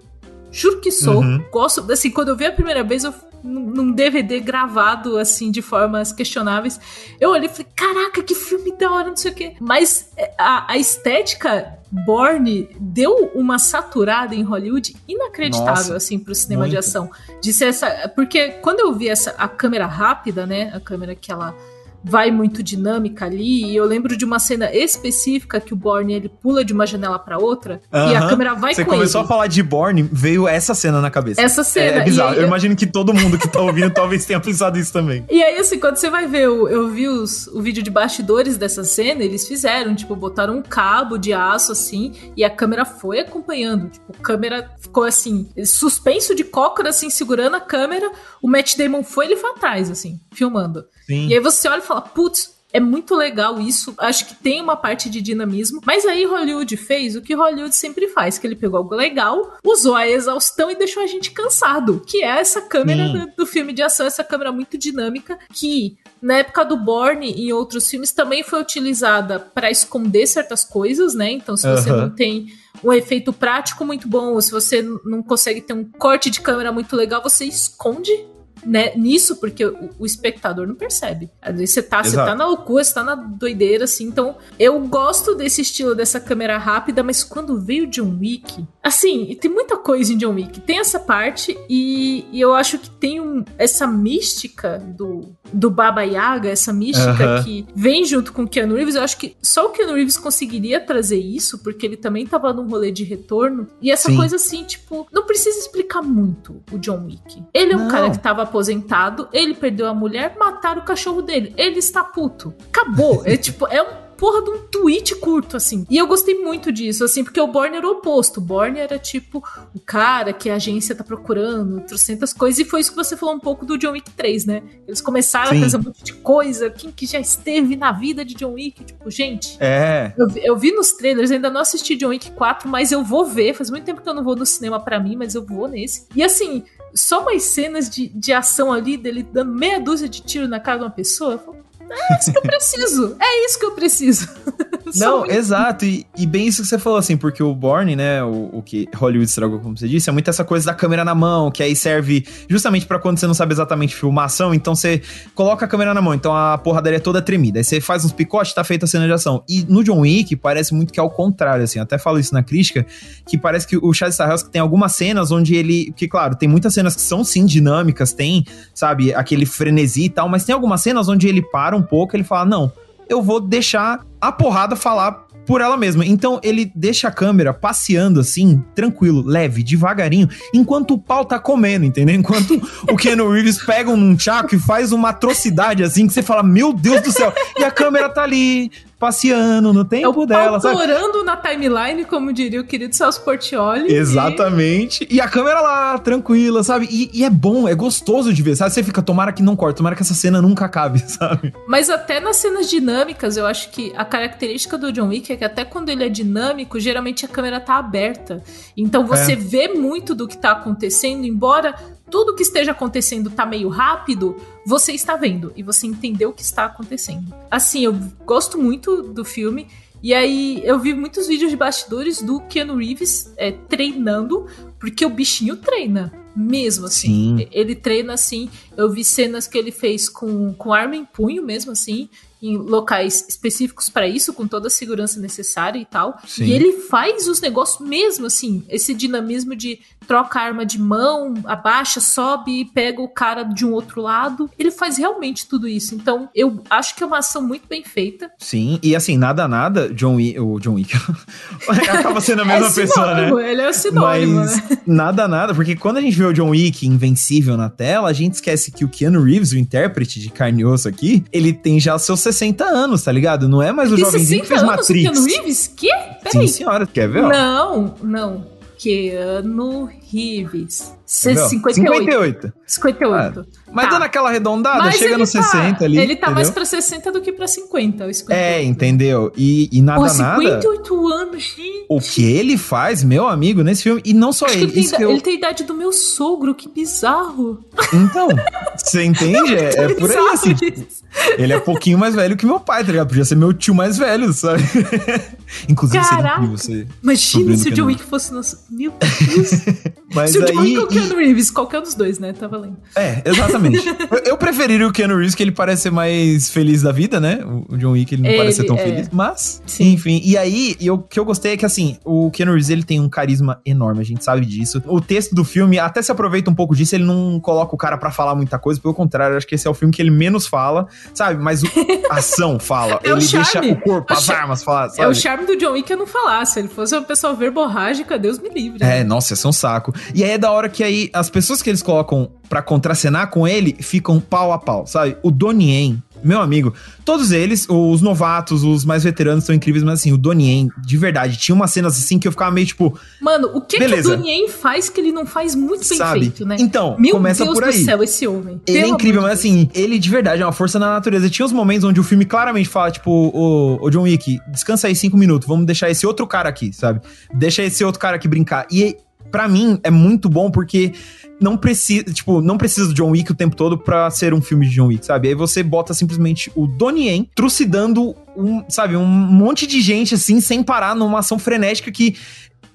Juro que sou. Uhum. Gosto, assim, quando eu vi a primeira vez, eu num DVD gravado, assim, de formas questionáveis. Eu olhei e falei, caraca, que filme da hora, não sei o quê. Mas é, a, a estética Borne deu uma saturada em Hollywood inacreditável, Nossa, assim, pro cinema muito. de ação. Ser essa. Porque quando eu vi essa, a câmera rápida, né? A câmera que ela vai muito dinâmica ali. E eu lembro de uma cena específica que o Borne ele pula de uma janela para outra uh -huh. e a câmera vai Você com começou ele. a falar de Borne, veio essa cena na cabeça. Essa cena. É, é bizarro. Aí, eu imagino que todo mundo que tá ouvindo talvez tenha pensado isso também. E aí, assim, quando você vai ver, eu, eu vi os, o vídeo de bastidores dessa cena, eles fizeram, tipo, botaram um cabo de aço assim e a câmera foi acompanhando. Tipo, a câmera ficou assim, suspenso de cócora, assim, segurando a câmera. O Matt Damon foi, ele foi atrás, assim, filmando. Sim. E aí você olha e fala, putz, é muito legal isso. Acho que tem uma parte de dinamismo. Mas aí Hollywood fez o que Hollywood sempre faz: que ele pegou algo legal, usou a exaustão e deixou a gente cansado. Que é essa câmera do, do, filme de ação, essa câmera muito dinâmica, que na época do Borne e em outros filmes também foi utilizada para esconder certas coisas, né? Então, se você não tem um efeito prático muito bom, ou se você não consegue ter um corte de câmera muito legal, você esconde né, nisso, porque o, o, espectador não percebe. Às vezes você tá, você tá na loucura, você tá na doideira, assim. Então, eu gosto desse estilo dessa câmera rápida, mas quando veio John Wick, assim, tem muita coisa em John Wick. Tem essa parte, e, e eu acho que tem um, essa mística do, do Baba Yaga, essa mística uh -huh. que vem junto com o Keanu Reeves. Eu acho que só o Keanu Reeves conseguiria trazer isso, porque ele também tava num rolê de retorno. E essa Sim. coisa assim, tipo, não precisa explicar muito o John Wick. Ele é um não. cara que tava aposentado, ele perdeu a mulher, mataram o cachorro dele. Ele está puto. Acabou. é tipo, é um porra de um tweet curto, assim. E eu gostei muito disso, assim, porque o Borne era o oposto. O Borne era tipo o cara que a agência tá procurando, trocentas coisas, e foi isso que você falou um pouco do John Wick 3, né? Eles começaram Sim. a fazer um monte de coisa, quem que já esteve na vida de John Wick, tipo, gente. É. Eu, eu vi nos trailers, ainda não assisti John Wick 4, mas eu vou ver. Faz muito tempo que eu não vou no cinema para mim, mas eu vou nesse. E assim, só umas cenas de, de ação ali, dele dando meia dúzia de tiro na cara de uma pessoa. Eu falo, é isso que eu preciso. É isso que eu preciso. Não, exato. E, e, bem isso que você falou, assim, porque o Borne, né, o, o, que Hollywood estragou, como você disse, é muito essa coisa da câmera na mão, que aí serve justamente para quando você não sabe exatamente filmação, então você coloca a câmera na mão, então a porradaria é toda tremida. Aí você faz uns picotes, tá feita a cena de ação. E no John Wick parece muito que é o contrário, assim, até falo isso na crítica, que parece que o Chad Stahelski tem algumas cenas onde ele, que claro, tem muitas cenas que são sim dinâmicas, tem, sabe, aquele frenesi e tal, mas tem algumas cenas onde ele para um pouco, ele fala, não, eu vou deixar a porrada falar por ela mesma. Então ele deixa a câmera passeando assim, tranquilo, leve, devagarinho, enquanto o pau tá comendo, entendeu? Enquanto o Keanu Reeves pega um chaco e faz uma atrocidade assim, que você fala, meu Deus do céu, e a câmera tá ali, passeando no tempo é dela, Autorando na timeline, como diria o querido Celso Portioli. Exatamente. E... e... a câmera lá, tranquila, sabe? E, e, é bom, é gostoso de ver, sabe? Você fica, tomara que não corte, tomara que essa cena nunca acabe, sabe? Mas até nas cenas dinâmicas, eu acho que a característica do John Wick é que até quando ele é dinâmico, geralmente a câmera tá aberta. Então você é. vê muito do que tá acontecendo, embora tudo que esteja acontecendo tá meio rápido, você está vendo e você entendeu o que está acontecendo. Assim, eu gosto muito do filme. E aí eu vi muitos vídeos de bastidores do Keanu Reeves é, treinando, porque o bichinho treina mesmo, assim. Sim. Ele treina assim. Eu vi cenas que ele fez com, com arma em punho mesmo, assim em locais específicos para isso, com toda a segurança necessária e tal. Sim. E ele faz os negócios mesmo, assim, esse dinamismo de troca arma de mão, abaixa, sobe e pega o cara de um outro lado. Ele faz realmente tudo isso. Então, eu acho que é uma ação muito bem feita. Sim, e assim, nada, nada, John Wick, o John Wick acaba sendo a mesma é pessoa, né? Ele é o sinônimo, Mas, né? Nada, nada, porque quando a gente vê o John Wick invencível na tela, a gente esquece que o Keanu Reeves, o intérprete de carne e osso aqui, ele tem já seus 60 anos, tá ligado? Não é mais o jovenzinho que fez anos, Matrix. Keanu Reeves? Que? Peraí. Sim, senhora, quer ver? Ó? Não, não. Keanu Reeves. 58. 58. 58. mas tá. dando aquela arredondada, mas chega no tá, 60 ali. Ele tá entendeu? mais pra 60 do que pra 50. É, entendeu? E, e nada, Pô, 58 nada. anos, gente. O que ele faz, meu amigo, nesse filme, e não só Acho ele. Ele tem, eu... ele tem a idade do meu sogro, que bizarro. Então, você entende? É, é por aí assim. Ele é pouquinho mais velho que meu pai, tá ligado? Podia ser meu tio mais velho, sabe? Inclusive, Caraca. seria você. Imagina se o John Wick fosse nosso. Meu Deus. Mas se o John Wick ou o Keanu Reeves, qualquer um dos dois, né? Tá valendo. É, exatamente. eu preferiria o Keanu Reeves, que ele parece ser mais feliz da vida, né? O John Wick, ele não ele, parece ser tão é. feliz. Mas, Sim. enfim. E aí, o que eu gostei é que, assim, o Keanu Reeves, ele tem um carisma enorme, a gente sabe disso. O texto do filme até se aproveita um pouco disso, ele não coloca o cara para falar muita coisa, pelo contrário, acho que esse é o filme que ele menos fala, sabe? Mas o, a ação fala. É ele o deixa o corpo, as armas falar, sabe? É o charme do John Wick eu não falar. Se ele fosse uma pessoa verborrágica, Deus me livre. É, nossa, ia ser um saco. E aí é da hora que aí as pessoas que eles colocam para contracenar com ele ficam pau a pau, sabe? O Donnie meu amigo, todos eles, os novatos, os mais veteranos são incríveis, mas assim, o Donnie de verdade, tinha umas cenas assim que eu ficava meio tipo. Mano, o que, beleza. que o Donnie faz que ele não faz muito bem Sabe? feito, né? Então, Meu começa Deus por aí. do céu, esse homem. Ele é incrível, mas assim, ele de verdade é uma força na natureza. Tinha uns momentos onde o filme claramente fala, tipo, o, o John Wick, descansa aí cinco minutos, vamos deixar esse outro cara aqui, sabe? Deixa esse outro cara aqui brincar. E para mim é muito bom porque não precisa, tipo, não precisa do John Wick o tempo todo pra ser um filme de John Wick, sabe? Aí você bota simplesmente o Donnie Yen trucidando um, sabe, um monte de gente assim, sem parar, numa ação frenética que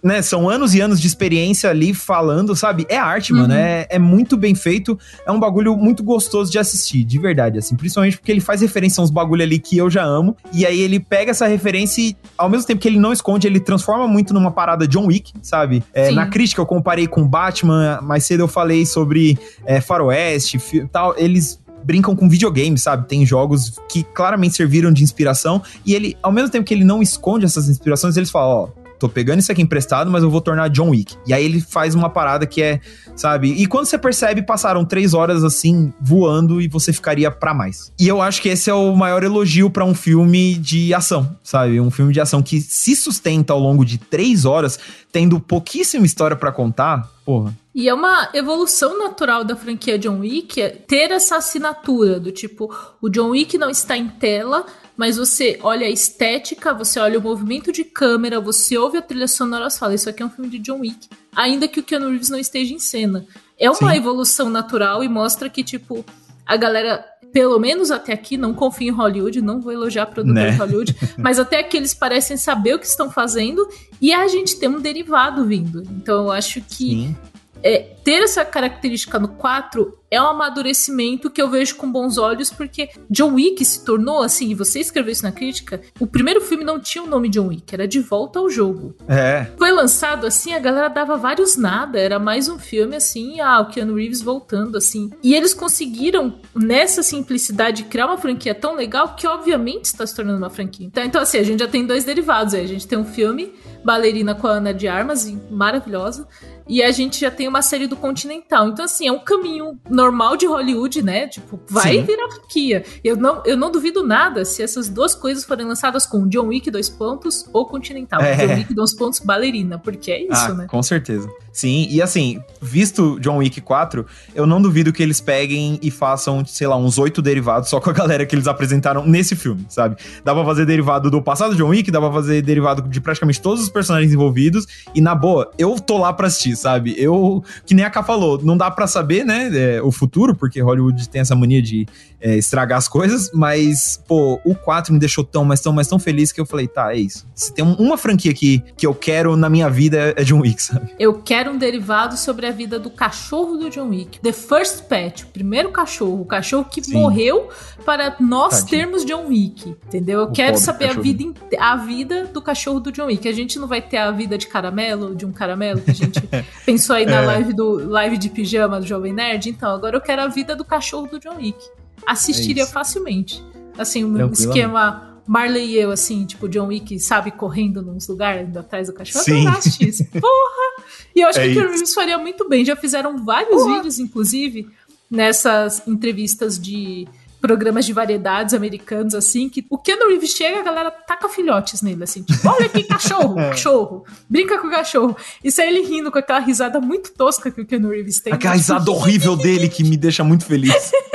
né, são anos e anos de experiência ali falando, sabe? É arte, uhum. mano. É, é muito bem feito. É um bagulho muito gostoso de assistir, de verdade, assim. Principalmente porque ele faz referência a uns bagulho ali que eu já amo. E aí ele pega essa referência e, ao mesmo tempo que ele não esconde, ele transforma muito numa parada John Wick, sabe? É, na crítica eu comparei com Batman, mais cedo eu falei sobre é, Faroeste, tal. Eles brincam com videogames, sabe? Tem jogos que claramente serviram de inspiração e ele, ao mesmo tempo que ele não esconde essas inspirações, eles falam, ó, tô pegando isso aqui emprestado, mas eu vou tornar John Wick. E aí ele faz uma parada que é, sabe? E quando você percebe, passaram três horas assim, voando e você ficaria para mais. E eu acho que esse é o maior elogio para um filme de ação, sabe? Um filme de ação que se sustenta ao longo de três horas, tendo pouquíssima história para contar, porra. E é uma evolução natural da franquia John Wick é ter essa assinatura do tipo, o John Wick não está em tela, mas você olha a estética, você olha o movimento de câmera, você ouve a trilha sonora, você fala, isso aqui é um filme de John Wick, ainda que o Keanu Reeves não esteja em cena. É uma Sim. evolução natural e mostra que, tipo, a galera pelo menos até aqui, não confio em Hollywood, não vou elogiar produtor né? de Hollywood, mas até aqui eles parecem saber o que estão fazendo e a gente tem um derivado vindo. Então eu acho que Sim é, ter essa característica no 4 é um amadurecimento que eu vejo com bons olhos, porque John Wick se tornou assim, e você escreveu isso na crítica, o primeiro filme não tinha o nome John Wick, era De Volta ao Jogo. É. Foi lançado assim, a galera dava vários nada, era mais um filme assim, ah, o Keanu Reeves voltando assim. E eles conseguiram, nessa simplicidade, criar uma franquia tão legal que obviamente está se tornando uma franquia. Então, então assim, a gente já tem dois derivados aí, a gente tem um filme, Bailarina com a Ana de Armas, maravilhosa, e a gente já tem uma série do Continental. Então, assim, é um caminho normal de Hollywood, né? Tipo, vai Sim. virar franquia. Eu não, eu não duvido nada se essas duas coisas forem lançadas com John Wick, dois pontos, ou Continental. É. John Wick, dois pontos, bailarina. Porque é isso, ah, né? Com certeza. Sim, e assim, visto John Wick 4, eu não duvido que eles peguem e façam, sei lá, uns oito derivados só com a galera que eles apresentaram nesse filme, sabe? Dá pra fazer derivado do passado de John Wick, dá pra fazer derivado de praticamente todos os personagens envolvidos, e na boa, eu tô lá pra assistir, sabe? Eu, que nem a Ká falou, não dá pra saber, né, é, o futuro, porque Hollywood tem essa mania de é, estragar as coisas, mas, pô, o 4 me deixou tão, mas tão, mas tão feliz que eu falei, tá, é isso. Se tem uma franquia que, que eu quero na minha vida é John Wick, sabe? Eu quero um derivado sobre a vida do cachorro do John Wick. The First Pet, o primeiro cachorro, o cachorro que Sim. morreu para nós Tadinho. termos John Wick, entendeu? Eu o quero saber a vida, a vida do cachorro do John Wick. A gente não vai ter a vida de caramelo, de um caramelo, que a gente pensou aí na é. live, do, live de pijama do Jovem Nerd. Então, agora eu quero a vida do cachorro do John Wick. Assistiria é facilmente. Assim, um esquema Marley e eu, assim, tipo, John Wick, sabe, correndo nos lugares atrás do cachorro. Sim. Eu isso. Porra! E eu acho é que o Keanu Reeves faria muito bem. Já fizeram vários Porra. vídeos, inclusive, nessas entrevistas de programas de variedades americanos, assim, que o Keanu Reeves chega, a galera taca filhotes nele, assim, tipo, olha aqui, cachorro, é. cachorro, brinca com o cachorro. E sai ele rindo com aquela risada muito tosca que o Keanu Reeves tem. Aquela risada horrível dele que me deixa muito feliz.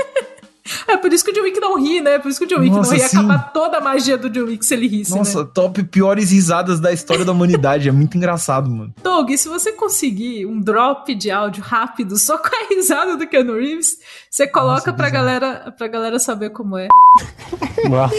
É por isso que o John Wick não ri, né? Por isso que o John Wick Nossa, não ri. Sim. Acabar toda a magia do John Wick se ele risse, Nossa, né? top piores risadas da história da humanidade. É muito engraçado, mano. Doug, se você conseguir um drop de áudio rápido só com a risada do Keanu Reeves, você coloca Nossa, pra, galera, pra galera saber como é. Well,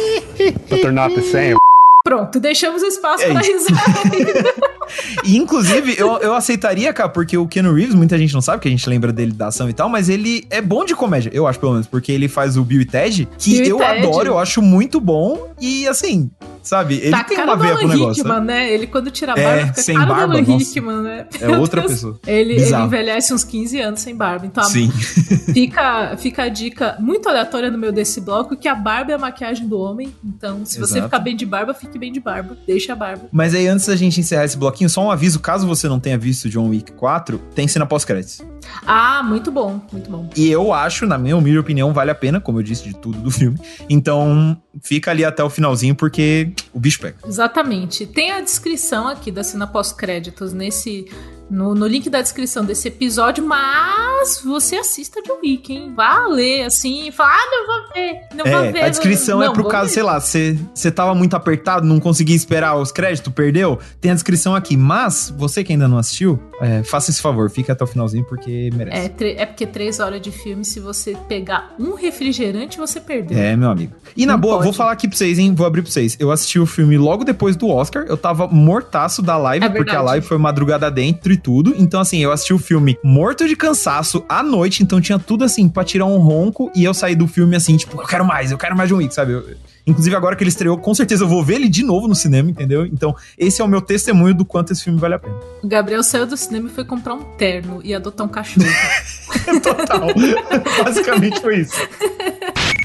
but they're not the same. Pronto, deixamos espaço é pra risada. e, inclusive, eu, eu aceitaria, cara, porque o Keanu Reeves, muita gente não sabe, que a gente lembra dele da ação e tal, mas ele é bom de comédia, eu acho, pelo menos, porque ele faz o Bill e Ted, que Bill eu Ted. adoro, eu acho muito bom, e assim, Sabe? Ele tá tem uma veia pro negócio. Hickman, né? Ele quando tira a barba, é, fica sem cara barba, do Alan Hickman, né? É outra pessoa. Ele, ele, envelhece uns 15 anos sem barba. Então, Sim. fica, fica a dica muito aleatória no meu desse bloco, que a barba é a maquiagem do homem. Então, se Exato. você ficar bem de barba, fique bem de barba. Deixa a barba. Mas aí, antes da gente encerrar esse bloquinho, só um aviso, caso você não tenha visto John Wick 4, tem cena pós-créditos. Ah, muito bom, muito bom. E eu acho, na minha humilde opinião, vale a pena, como eu disse, de tudo do filme. Então, fica ali até o finalzinho, porque o bicho pega. Exatamente. Tem a descrição aqui da cena pós-créditos nesse no, no link da descrição desse episódio, mas você assista John Wick, hein? Vá ler assim fala, ah, não vou ver, não é, vou ver. A descrição é não, é pro caso, ver. sei lá, você tava muito apertado, não conseguia esperar os créditos, perdeu, tem a descrição aqui. Mas, você que ainda não assistiu, é, faça esse favor, fique até o finalzinho porque merece. É, é porque três horas de filme, se você pegar um refrigerante, você perdeu. É, meu amigo. E não na boa, pode. vou falar aqui pra vocês, hein? Vou abrir pra vocês. Eu assisti o filme logo depois do Oscar, eu tava mortaço da live, é porque a live foi madrugada dentro e tudo. Então, assim, eu assisti o filme morto de cansaço à noite, então tinha tudo assim pra tirar um ronco e eu saí do filme assim, tipo, eu quero mais, eu quero mais de um Wick, sabe? Eu, inclusive, agora que ele estreou, com certeza eu vou ver ele de novo no cinema, entendeu? Então, esse é o meu testemunho do quanto esse filme vale a pena. O Gabriel saiu do cinema e foi comprar um terno e adotar um cachorro. Total. Basicamente foi isso.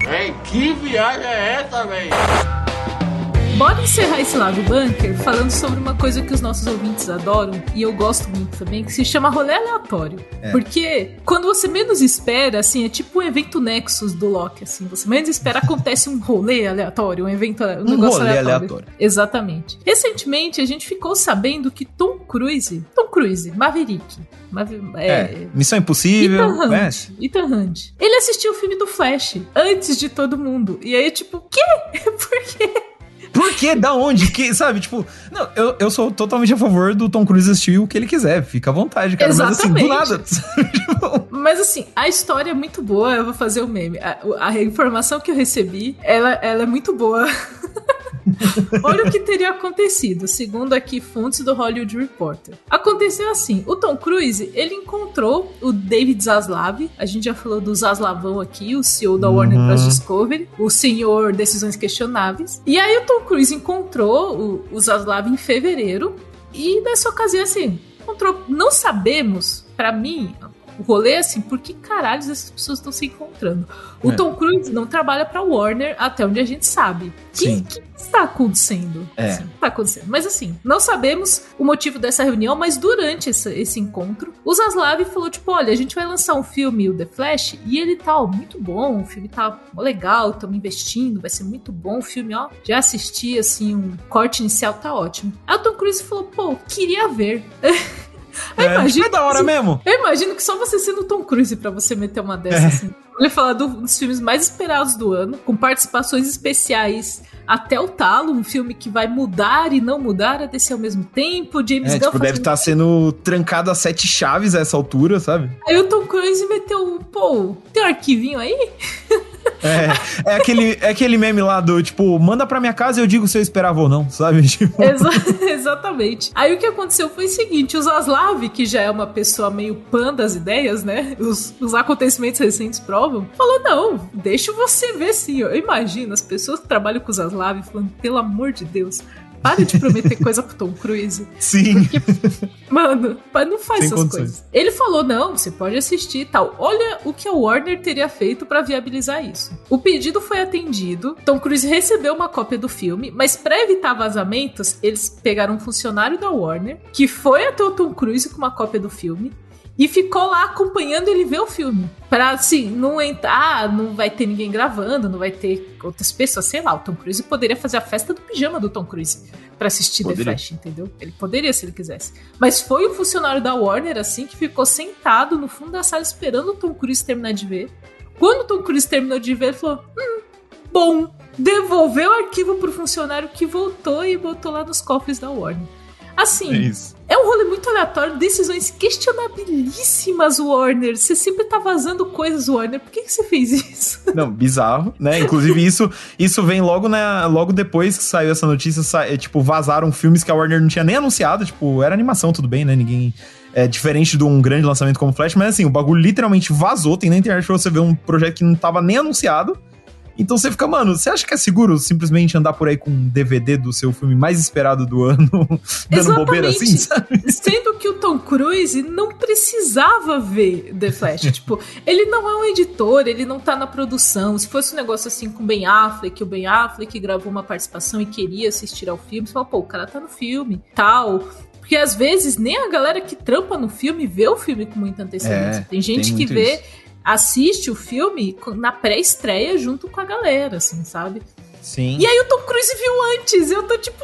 Ei, que viagem é essa, velho? Bora encerrar esse lado bunker falando sobre uma coisa que os nossos ouvintes adoram e eu gosto muito também, que se chama rolê aleatório. É. Porque quando você menos espera, assim, é tipo um evento Nexus do Loki, assim, você menos espera, acontece um rolê aleatório, um evento, um, um negócio rolê aleatório. aleatório. Exatamente. Recentemente a gente ficou sabendo que Tom Cruise, Tom Cruise, Maverick, é, é, Missão Impossível. Ethan Hunt. Ethan Hunt. Ele assistiu o filme do Flash antes de todo mundo. E aí, tipo, o quê? Por quê? Por quê? Da onde? Que, sabe, tipo, não, eu, eu sou totalmente a favor do Tom Cruise assistir o que ele quiser. Fica à vontade, cara. Exatamente. Mas assim, do nada. Mas assim, a história é muito boa, eu vou fazer o um meme. A, a, informação que eu recebi, ela, ela é muito boa. Olha o que teria acontecido, segundo aqui fontes do Hollywood Reporter. Aconteceu assim, o Tom Cruise, ele encontrou o David Zaslav, a gente já falou do Zaslavão aqui, o CEO da Warner Bros. Uhum. Discovery, o senhor decisões questionáveis. E aí o Tom Cruise encontrou o, o Zaslav em fevereiro e nessa ocasião assim, encontrou, não sabemos, para mim, o rolê é assim, por que caralhos essas pessoas estão se encontrando? O é. Tom Cruise não trabalha pra Warner até onde a gente sabe. O que, está acontecendo? É. Assim, está acontecendo. Mas assim, não sabemos o motivo dessa reunião, mas durante esse, esse encontro, o Zaslav falou, tipo, olha, a gente vai lançar um filme, o The Flash, e ele tá ó, muito bom, o filme tá legal, estamos investindo, vai ser muito bom o filme, ó. Já assisti, assim, um corte inicial, tá ótimo. Aí o Tom Cruise falou, pô, queria ver. É, imagino, é da hora mesmo. Eu imagino que só você sendo Tom Cruise pra você meter uma dessas, é. assim. Ele falar do, dos filmes mais esperados do ano, com participações especiais até o talo, um filme que vai mudar e não mudar a DC ao mesmo tempo. James é, Gunn tipo, deve estar tá sendo trancado a sete chaves a essa altura, sabe? Aí o Tom Cruise meteu, pô, tem um arquivinho aí? É, é, aquele, é aquele meme lá do tipo, manda pra minha casa e eu digo se eu esperava ou não, sabe? Tipo... Exa exatamente. Aí o que aconteceu foi o seguinte: o Zaslav, que já é uma pessoa meio pan das ideias, né? Os, os acontecimentos recentes provam, falou: não, deixa você ver sim. Eu imagino as pessoas que trabalham com o Zaslav falando, pelo amor de Deus, para de prometer coisa pro Tom Cruise. Sim. Porque, mano, não faz Sem essas condições. coisas. Ele falou: não, você pode assistir e tal. Olha o que a Warner teria feito para viabilizar isso. O pedido foi atendido, Tom Cruise recebeu uma cópia do filme, mas para evitar vazamentos, eles pegaram um funcionário da Warner que foi até o Tom Cruise com uma cópia do filme e ficou lá acompanhando ele ver o filme. Pra, assim, não entrar, ah, não vai ter ninguém gravando, não vai ter outras pessoas, sei lá. O Tom Cruise poderia fazer a festa do pijama do Tom Cruise para assistir poderia. The Flash, entendeu? Ele poderia se ele quisesse. Mas foi um funcionário da Warner, assim, que ficou sentado no fundo da sala esperando o Tom Cruise terminar de ver. Quando o Tom Cruise terminou de ver, ele falou: hum, bom. Devolveu o arquivo pro funcionário que voltou e botou lá nos cofres da Warner. Assim, é, é, um rolê muito aleatório, decisões questionabilíssimas, Warner. Você sempre tá vazando coisas, Warner. Por que, que você fez isso? Não, bizarro, né? Inclusive, isso, isso vem logo, né, logo depois que saiu essa notícia, sa... É, tipo, vazaram filmes que a Warner não tinha nem anunciado. Tipo, era animação, tudo bem, né? Ninguém. É diferente de um grande lançamento como Flash, mas assim, o bagulho literalmente vazou. Tem na internet pra você ver um projeto que não tava nem anunciado. Então você fica, mano, você acha que é seguro simplesmente andar por aí com um DVD do seu filme mais esperado do ano, dando Exatamente. bobeira assim, sabe? Sendo que o Tom Cruise não precisava ver The Flash. tipo, ele não é um editor, ele não tá na produção. Se fosse um negócio assim com o Ben Affleck, o Ben Affleck gravou uma participação e queria assistir ao filme, você fala, pô, o cara tá no filme, tal. Porque às vezes nem a galera que trampa no filme vê o filme com muita antecedência. É, tem gente tem que vê. Isso assiste o filme na pré-estreia junto com a galera, assim, sabe? Sim. E aí o Tom Cruise viu antes, eu tô tipo,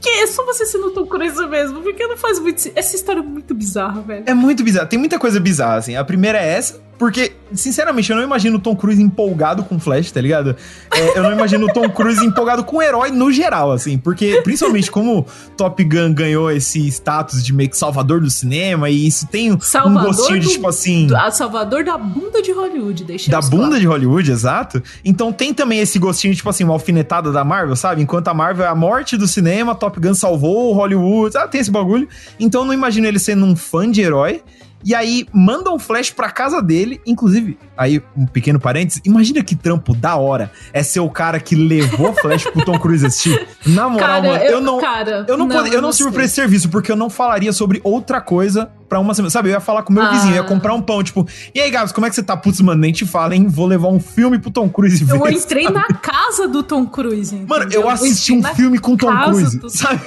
que é só você sendo Tom Cruise mesmo, porque não faz muito. Essa história é muito bizarra, velho. É muito bizarra. Tem muita coisa bizarra, assim. A primeira é essa, porque, sinceramente, eu não imagino o Tom Cruise empolgado com Flash, tá ligado? É, eu não imagino o Tom Cruise empolgado com herói no geral, assim. Porque, principalmente, como Top Gun ganhou esse status de meio que salvador do cinema, e isso tem salvador um gostinho de, tipo assim... a salvador da bunda de Hollywood, deixa Da bunda falar. de Hollywood, exato. Então tem também esse gostinho, tipo assim, uma alfinetada da Marvel, sabe? Enquanto a Marvel é a morte do cinema, Top Gun salvou Hollywood, ah, tem esse bagulho. Então eu não imagino ele sendo um fã de herói. E aí mandam um flash pra casa dele. Inclusive, aí um pequeno parênteses, imagina que trampo da hora é ser o cara que levou flash pro Tom Cruise assistir. Na moral, cara, mano, eu, eu, não. Cara, eu não, não, eu não, não sirvo pra esse serviço, porque eu não falaria sobre outra coisa pra uma semana. Sabe, eu ia falar com o meu ah. vizinho, ia comprar um pão, tipo, e aí, Gabs, como é que você tá? Putz, mano, nem te fala, hein? Vou levar um filme pro Tom Cruise ver. Eu entrei sabe? na casa do Tom Cruise. Entendeu? Mano, eu assisti eu um filme com Tom Cruise, do... sabe?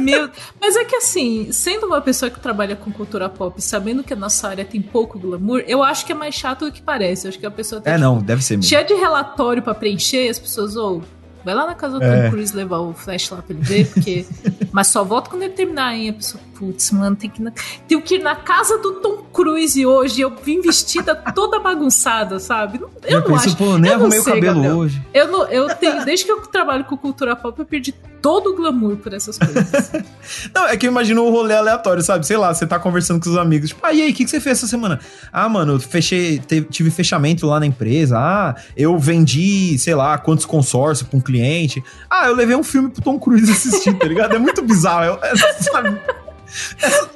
Meu, mas é que assim, sendo uma pessoa que trabalha com cultura pop, sabendo que a nossa área tem pouco glamour, eu acho que é mais chato do que parece. Eu acho que a pessoa tá, É, tipo, não, deve ser mesmo. Cheia de relatório para preencher, as pessoas, ou oh, vai lá na casa do é. Tom Cruise levar o flash lá pra ele ver, porque. mas só volta quando ele terminar, hein? A pessoa, putz, mano, tem que, na... tenho que ir na casa do Tom Cruise hoje. Eu vim vestida toda bagunçada, sabe? Eu não penso, acho. Pô, nem arrumei o cabelo Gabriel. hoje. Eu, não, eu tenho, desde que eu trabalho com cultura pop, eu perdi todo o glamour por essas coisas. não, é que eu imagino o um rolê aleatório, sabe? Sei lá, você tá conversando com os amigos, tipo, ah, e aí, o que, que você fez essa semana? Ah, mano, fechei, tive fechamento lá na empresa. Ah, eu vendi, sei lá, quantos consórcios pra um cliente. Ah, eu levei um filme pro Tom Cruise assistir, tá ligado? É muito bizarro. É, sabe?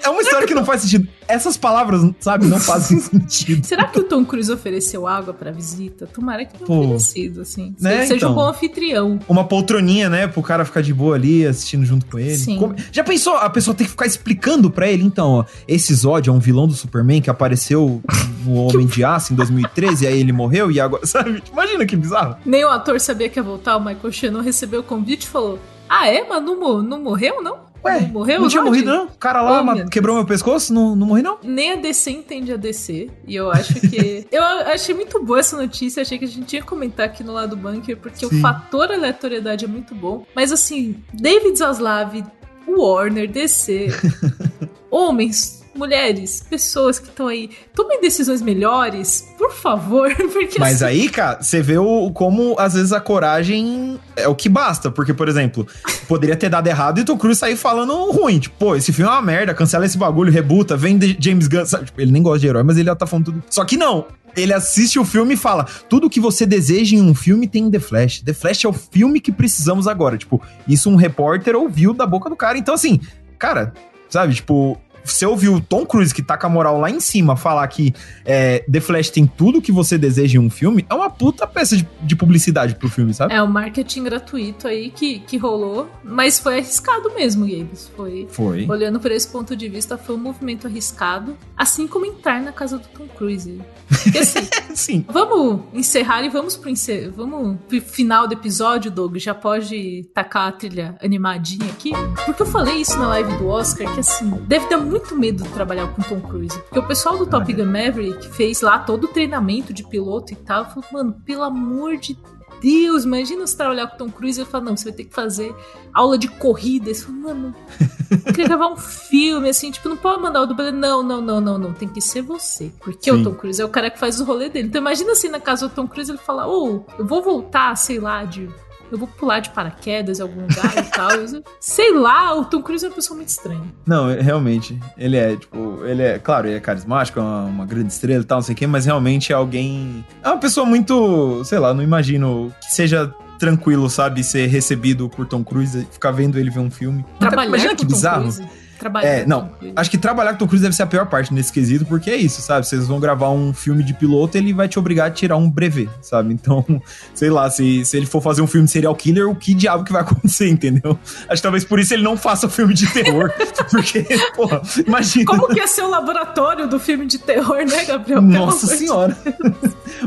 É uma história que não faz sentido. Essas palavras, sabe, não fazem sentido. Será que o Tom Cruise ofereceu água pra visita? Tomara que tenha oferecido, assim. Né? Seja então, um bom anfitrião. Uma poltroninha, né, pro cara ficar de boa ali, assistindo junto com ele. Sim. Como... Já pensou? A pessoa tem que ficar explicando pra ele, então, ó, esse Zod é um vilão do Superman que apareceu no Homem de Aço em 2013, e aí ele morreu e agora, sabe? Imagina que bizarro. Nem o ator sabia que ia voltar, o Michael Shannon recebeu o convite e falou, ah, é? Mas não, não morreu, não? Ué, não morreu? Não tinha morrido, não? O cara lá quebrou meu pescoço, não, não morri, não? Nem a DC entende a DC. E eu acho que. eu achei muito boa essa notícia, achei que a gente ia comentar aqui no lado do bunker, porque Sim. o fator aleatoriedade é muito bom. Mas assim, David Zaslav, Warner, DC, homens mulheres, pessoas que estão aí, tomem decisões melhores, por favor. Porque Mas assim... aí, cara, você vê o, como às vezes a coragem é o que basta. Porque, por exemplo, poderia ter dado errado e Tom Cruise sair falando ruim. Tipo, pô, esse filme é uma merda, cancela esse bagulho, rebuta, vem James Gunn. Sabe? Tipo, ele nem gosta de herói, mas ele já tá falando tudo. Só que não. Ele assiste o filme e fala: tudo que você deseja em um filme tem em The Flash. The Flash é o filme que precisamos agora. Tipo, isso um repórter ouviu da boca do cara. Então, assim, cara, sabe, tipo, você ouviu o Tom Cruise, que tá com a moral lá em cima, falar que é, The Flash tem tudo que você deseja em um filme, é uma puta peça de, de publicidade pro filme, sabe? É o um marketing gratuito aí que, que rolou, mas foi arriscado mesmo, Gabes. Foi, foi. Olhando por esse ponto de vista, foi um movimento arriscado, assim como entrar na casa do Tom Cruise. Porque assim, Sim. vamos encerrar e vamos pro, encer vamos pro final do episódio, Doug. Já pode tacar a trilha animadinha aqui? Porque eu falei isso na live do Oscar, que assim, deve ter muito medo de trabalhar com Tom Cruise. Porque o pessoal do Top Gun Maverick fez lá todo o treinamento de piloto e tal. Falou, mano, pelo amor de Deus, imagina você trabalhar com Tom Cruise e ele fala, não, você vai ter que fazer aula de corrida. Você fala, mano, eu queria gravar um filme, assim, tipo, não pode mandar o dublê. Não, não, não, não, não, tem que ser você. Porque Sim. o Tom Cruise é o cara que faz o rolê dele. Então imagina assim, na casa do Tom Cruise, ele fala, ô, oh, eu vou voltar, sei lá, de eu vou pular de paraquedas em algum lugar e tal. Sei lá, o Tom Cruise é uma pessoa muito estranha. Não, é, realmente. Ele é, tipo, ele é, claro, ele é carismático, é uma, uma grande estrela e tal, não sei o quê, mas realmente é alguém. É uma pessoa muito, sei lá, não imagino que seja tranquilo, sabe, ser recebido por Tom Cruise, ficar vendo ele ver um filme. Trabalhar Imagina que bizarro. Cruise trabalhar. É, não. Acho que trabalhar com Tom Cruise deve ser a pior parte nesse quesito, porque é isso, sabe? Vocês vão gravar um filme de piloto, ele vai te obrigar a tirar um brevet, sabe? Então, sei lá, se, se ele for fazer um filme de serial killer, o que diabo que vai acontecer, entendeu? Acho que talvez por isso ele não faça um filme de terror. porque, porra, imagina. Como que é ser o laboratório do filme de terror, né, Gabriel? Nossa senhora.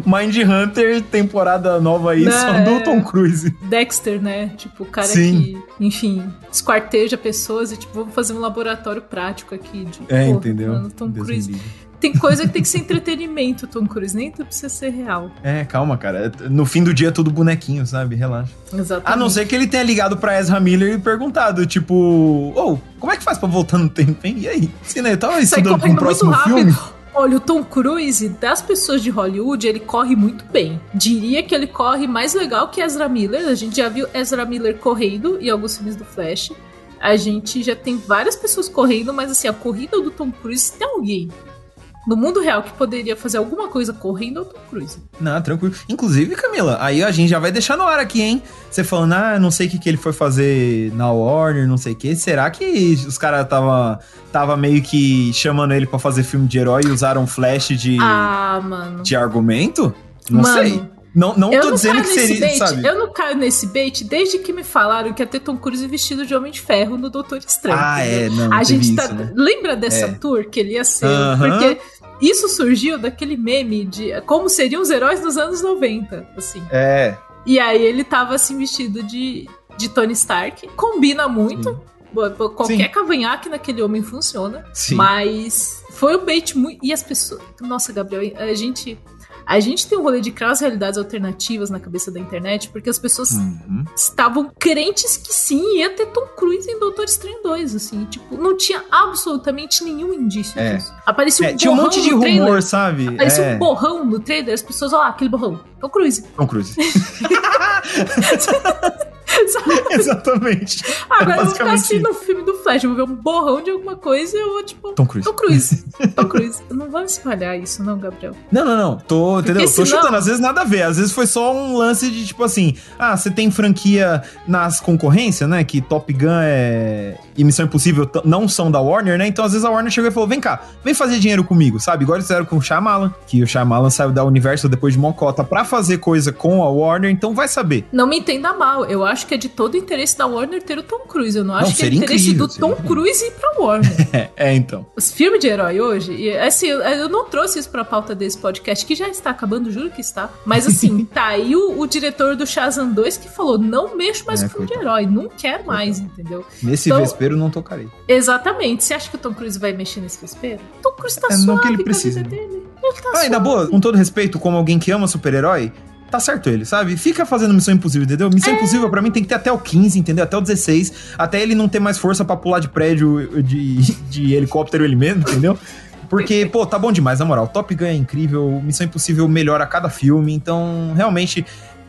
Mind Hunter, temporada nova aí, não, só é... do Tom Cruise. Dexter, né? Tipo, o cara Sim. que, enfim, esquarteja pessoas e, tipo, vamos fazer um laboratório laboratório prático aqui. De, é, pô, entendeu? Mano, Tom Deus Cruise. Tem coisa que tem que ser entretenimento, Tom Cruise. Nem tudo precisa ser real. É, calma, cara. No fim do dia é tudo bonequinho, sabe? Relaxa. Exatamente. A não ser que ele tenha ligado pra Ezra Miller e perguntado, tipo, ou, oh, como é que faz pra voltar no tempo, hein? E aí? Se né, tava estudando pro próximo filme. Olha, o Tom Cruise, das pessoas de Hollywood, ele corre muito bem. Diria que ele corre mais legal que Ezra Miller. A gente já viu Ezra Miller correndo em alguns filmes do Flash a gente já tem várias pessoas correndo, mas assim, a corrida do Tom Cruise tem alguém no mundo real que poderia fazer alguma coisa correndo é o Tom Cruise. Não, tranquilo. Inclusive, Camila, aí a gente já vai deixar no ar aqui, hein? Você falando, ah, não sei o que, que ele foi fazer na Warner, não sei o que. Será que os caras tava, tava meio que chamando ele para fazer filme de herói e usaram flash de, ah, mano. de argumento? Não mano, sei. Não, não eu tô não dizendo que seria, bait, sabe? Eu não caio nesse bait desde que me falaram que ia ter Tom Cruise vestido de Homem de Ferro no Doutor Estranho. Ah, é, não, A gente tá... Isso, né? Lembra dessa é. tour que ele ia ser? Uh -huh. Porque isso surgiu daquele meme de como seriam os heróis dos anos 90, assim. É. E aí ele tava assim vestido de, de Tony Stark. Combina muito. Sim. Qualquer Sim. cavanhaque naquele homem funciona. Sim. Mas foi um bait muito. E as pessoas. Nossa, Gabriel, a gente a gente tem um rolê de criar as realidades alternativas na cabeça da internet, porque as pessoas uhum. estavam crentes que sim, ia ter Tom Cruise em Doutor Estranho 2, assim. Tipo, não tinha absolutamente nenhum indício É. disso. Aparecia um É, tinha um monte de rumor, trailer. sabe? Aparecia é. um borrão no trailer, as pessoas, ó, lá, aquele borrão. Tom Cruise. Tom Cruise. Exatamente. Agora eu vou ficar assim no filme do Flash, eu vou ver um borrão de alguma coisa e eu vou, tipo. Tom Cruise. Tom Cruise. Tom Cruise. Não vamos espalhar isso, não, Gabriel. Não, não, não. Tô, entendeu? Tô senão- chutando. Às vezes nada a ver. Às vezes foi só um lance de tipo assim: ah, você tem franquia nas concorrências, né? Que Top Gun é... e Missão Impossível não são da Warner, né? Então às vezes a Warner chegou e falou: vem cá, vem fazer dinheiro comigo, sabe? Igual eles fizeram com o Shyamalan, que o Shyamalan saiu da Universal depois de Mocota pra fazer coisa com a Warner, então vai saber. Não me entenda mal, eu acho que é de todo o interesse da Warner ter o Tom Cruise. Eu não acho Não, que é interesse incrível, do Tom incrível. Cruise ir pra Warner. É, é então. Os filmes de herói hoje, e, assim, eu, eu não trouxe isso pra pauta desse podcast, que já está acabando, juro que está. Mas assim, tá aí o, o diretor do Shazam 2 que falou: não mexo mais É, com filme de coitado. herói, não quero mais, entendeu? Nesse Então- vespeiro não tocarei. Exatamente. Você acha que o Tom Cruise vai mexer nesse vespeiro? Tom Cruise tá É, não suave que ele com a precise, vida né? tá Ah, e na boa, com todo respeito, como alguém que ama super-herói, tá certo ele, sabe? Fica fazendo Missão Impossível, entendeu? Missão Impossível pra mim tem que ter até o 15, entendeu? Até o 16, até ele não ter mais força pra pular de prédio de, de helicóptero ele mesmo, entendeu? Porque, pô, tá bom demais, na moral. Top Gun é incrível, Missão Impossível melhora a cada filme, então, realmente,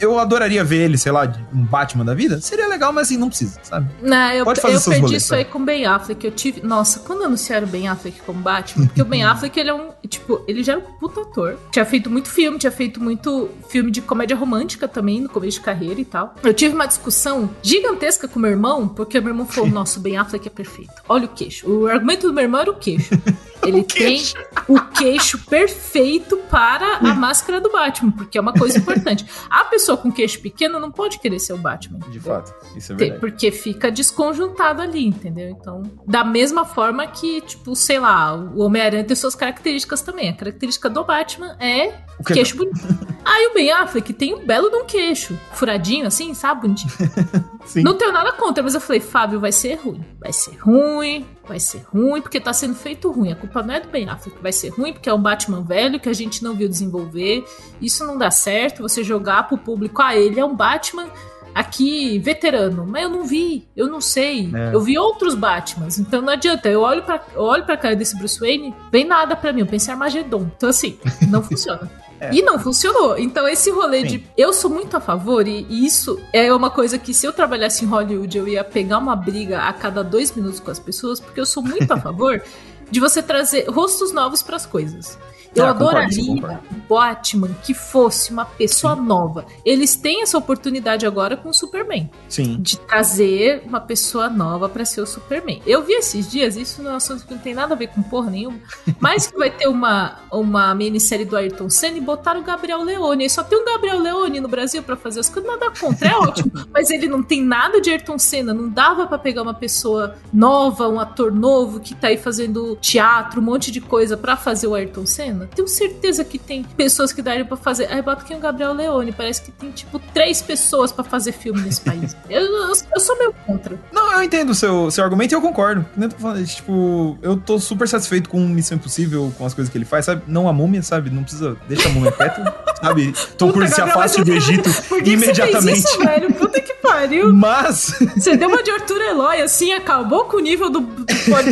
eu adoraria ver ele, sei lá, um Batman da vida. Seria legal, mas assim, não precisa, sabe? Não, eu, Pode fazer eu seus perdi rolês, isso aí com o Ben Affleck. Eu tive. Nossa, quando anunciaram o Ben Affleck como Batman, porque o Ben Affleck, ele é um. Tipo, ele já era um puta ator. Tinha feito muito filme, tinha feito muito filme de comédia romântica também, no começo de carreira e tal. Eu tive uma discussão gigantesca com meu irmão, porque meu irmão falou: Nossa, o Ben Affleck é perfeito. Olha o queixo. O argumento do meu irmão era o queixo. Ele tem o queixo perfeito para a máscara do Batman, porque é uma coisa importante. A pessoa com queixo pequeno não pode querer ser o Batman. De fato, isso é verdade. porque fica desconjuntado ali, entendeu? Então, da mesma forma que, tipo, sei lá, o Homem-Aranha tem suas características também. A característica do Batman é O que queixo bonito. Aí o Ben Affleck tem um belo de um queixo, furadinho assim, sabe? Bonitinho. Não tenho nada contra, mas eu falei, Fábio, vai ser ruim. Vai ser ruim, vai ser ruim, porque tá sendo feito ruim. A culpa não é do Ben Affleck, vai ser ruim, porque é um Batman velho que a gente não viu desenvolver. Isso não dá certo, você jogar pro público, ah, ele é um Batman aqui veterano, mas eu não vi, eu não sei. É. Eu vi outros Batmans, então não adianta. Eu olho pra, eu olho pra cara desse Bruce Wayne, vem nada pra mim, eu pensei Armagedon. Então assim, não funciona. É. E não funcionou. Então, esse rolê Sim. de. Eu sou muito a favor, e e isso é uma coisa que, se eu trabalhasse em Hollywood, eu ia pegar uma briga a cada dois minutos com as pessoas, porque eu sou muito a favor de você trazer rostos novos pras coisas. Eu Ah, adoraria concordo. um Batman que fosse uma pessoa nova. Eles têm essa oportunidade agora com o Superman Sim. de trazer uma pessoa nova pra ser o Superman. Eu vi esses dias, isso não é um assunto que não tem nada a ver com porra nenhuma, mas que vai ter uma, uma minissérie do Ayrton Senna e botaram o Gabriel Leone. E só tem um Gabriel Leone no Brasil pra fazer as coisas, nada contra, é ótimo, mas ele não tem nada de Ayrton Senna, não dava pra pegar uma pessoa nova, um ator novo que tá aí fazendo teatro, um monte de coisa pra fazer o Ayrton Senna. Tenho certeza que tem pessoas que dariam pra fazer. Aí bota aqui o Gabriel Leone, parece que tem tipo três pessoas pra fazer filme nesse país. Eu, eu, eu sou meio contra. Não, eu entendo o seu, seu argumento e eu concordo. Tô falando, Tipo, eu tô super satisfeito com Missão Impossível, com as coisas que ele faz, sabe? Não a múmia, sabe? Não precisa. Deixa a múmia quieta, sabe? Tom Cruise se afaste do eu- Egito Por que, que imediatamente. você fez isso, velho? Puta que pariu. Mas. Você deu uma de Arthur Eloy, assim, acabou com o nível do, do,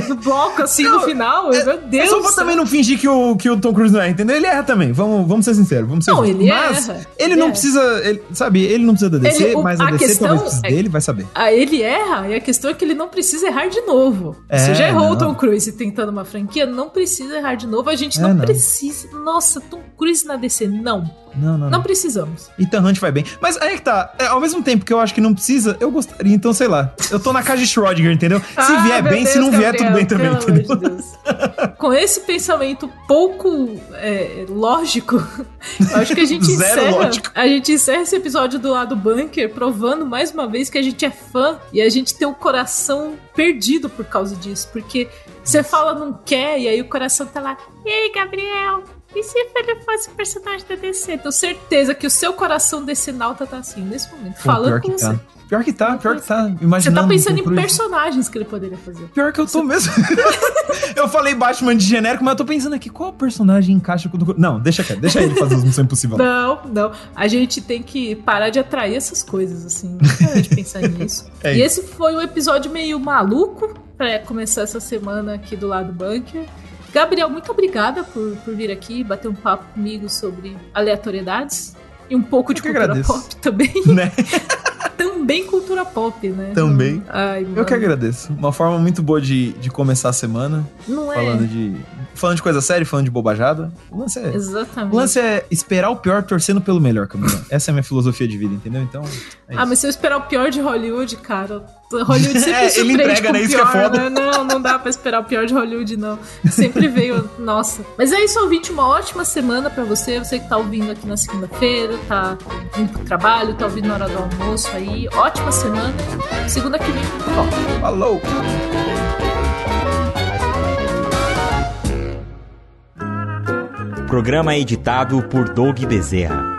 do bloco, assim, no Não, final. Meu Deus. É só do pra céu. também não fingir que o, que o Tom Cruise não é, entendeu? Ele erra também. Vamos, vamos ser sinceros. Vamos ser Não, justos. ele Mas erra. ele Ele não erra. precisa. ele- sabe, ele não precisa da DC, Ele- o- mas a, a DC questão talvez precise é- dele, vai saber. Ah, ele erra, e a questão é que ele não precisa errar de novo. É, Você já errou o não. Tom Cruise tentando uma franquia, não precisa errar de novo. A gente É, não, não. precisa. Nossa, Tom Cruise na DC, não. Não, não, não. Não precisamos. Ethan Hunt vai bem. Mas aí que tá. É, ao mesmo tempo que eu acho que não precisa, eu gostaria. Então, sei lá. Eu tô na casa de Schrödinger, entendeu? Se Ah, vier bem, se Deus, não vier, tudo bem Gabriel, também, entendeu? de. Com esse pensamento pouco é, lógico, eu acho que a gente encerra. lógico. A gente encerra esse episódio do lado bunker, provando mais uma vez que a gente é fã e a gente tem o coração perdido por causa disso. Porque você fala não quer, e aí o coração tá lá. E aí, Gabriel? E se ele fosse personagem da DC? Tenho certeza que o seu coração decenalta tá assim, nesse momento, Pô, falando com que você. Pior que tá, pior que tá. Imaginando Você tá pensando em personagens que ele poderia fazer. Pior que eu tô Você... mesmo. eu falei Batman de genérico, mas eu tô pensando aqui, qual personagem encaixa com o... Não, deixa quieto, deixa ele fazer as missões impossíveis. Não, não. A gente tem que parar de atrair essas coisas, assim. Parar de pensar nisso. É e esse foi um episódio meio maluco pra começar essa semana aqui do lado bunker. Gabriel, muito obrigada por, por vir aqui bater um papo comigo sobre aleatoriedades e um pouco eu de cultura agradeço. pop também. Né? Também cultura pop, né? Também. Ai, eu que agradeço. Uma forma muito boa de, de começar a semana. Não é? Falando de, falando de coisa séria, falando de bobajada. O lance é. Exatamente. O lance é esperar o pior torcendo pelo melhor, Camila. Essa é a minha filosofia de vida, entendeu? Então. É ah, mas se eu esperar o pior de Hollywood, cara. Hollywood sempre é, ele entrega, né? Isso pior, que é foda. Né? Não, não dá pra esperar o pior de Hollywood, não. Sempre veio, nossa. Mas é isso, ouvinte, uma ótima semana pra você. Você que tá ouvindo aqui na segunda-feira, tá indo pro trabalho, tá ouvindo na hora do almoço aí. Ótima semana. Segunda que vem, volta. Falou! Programa editado por Doug Bezerra.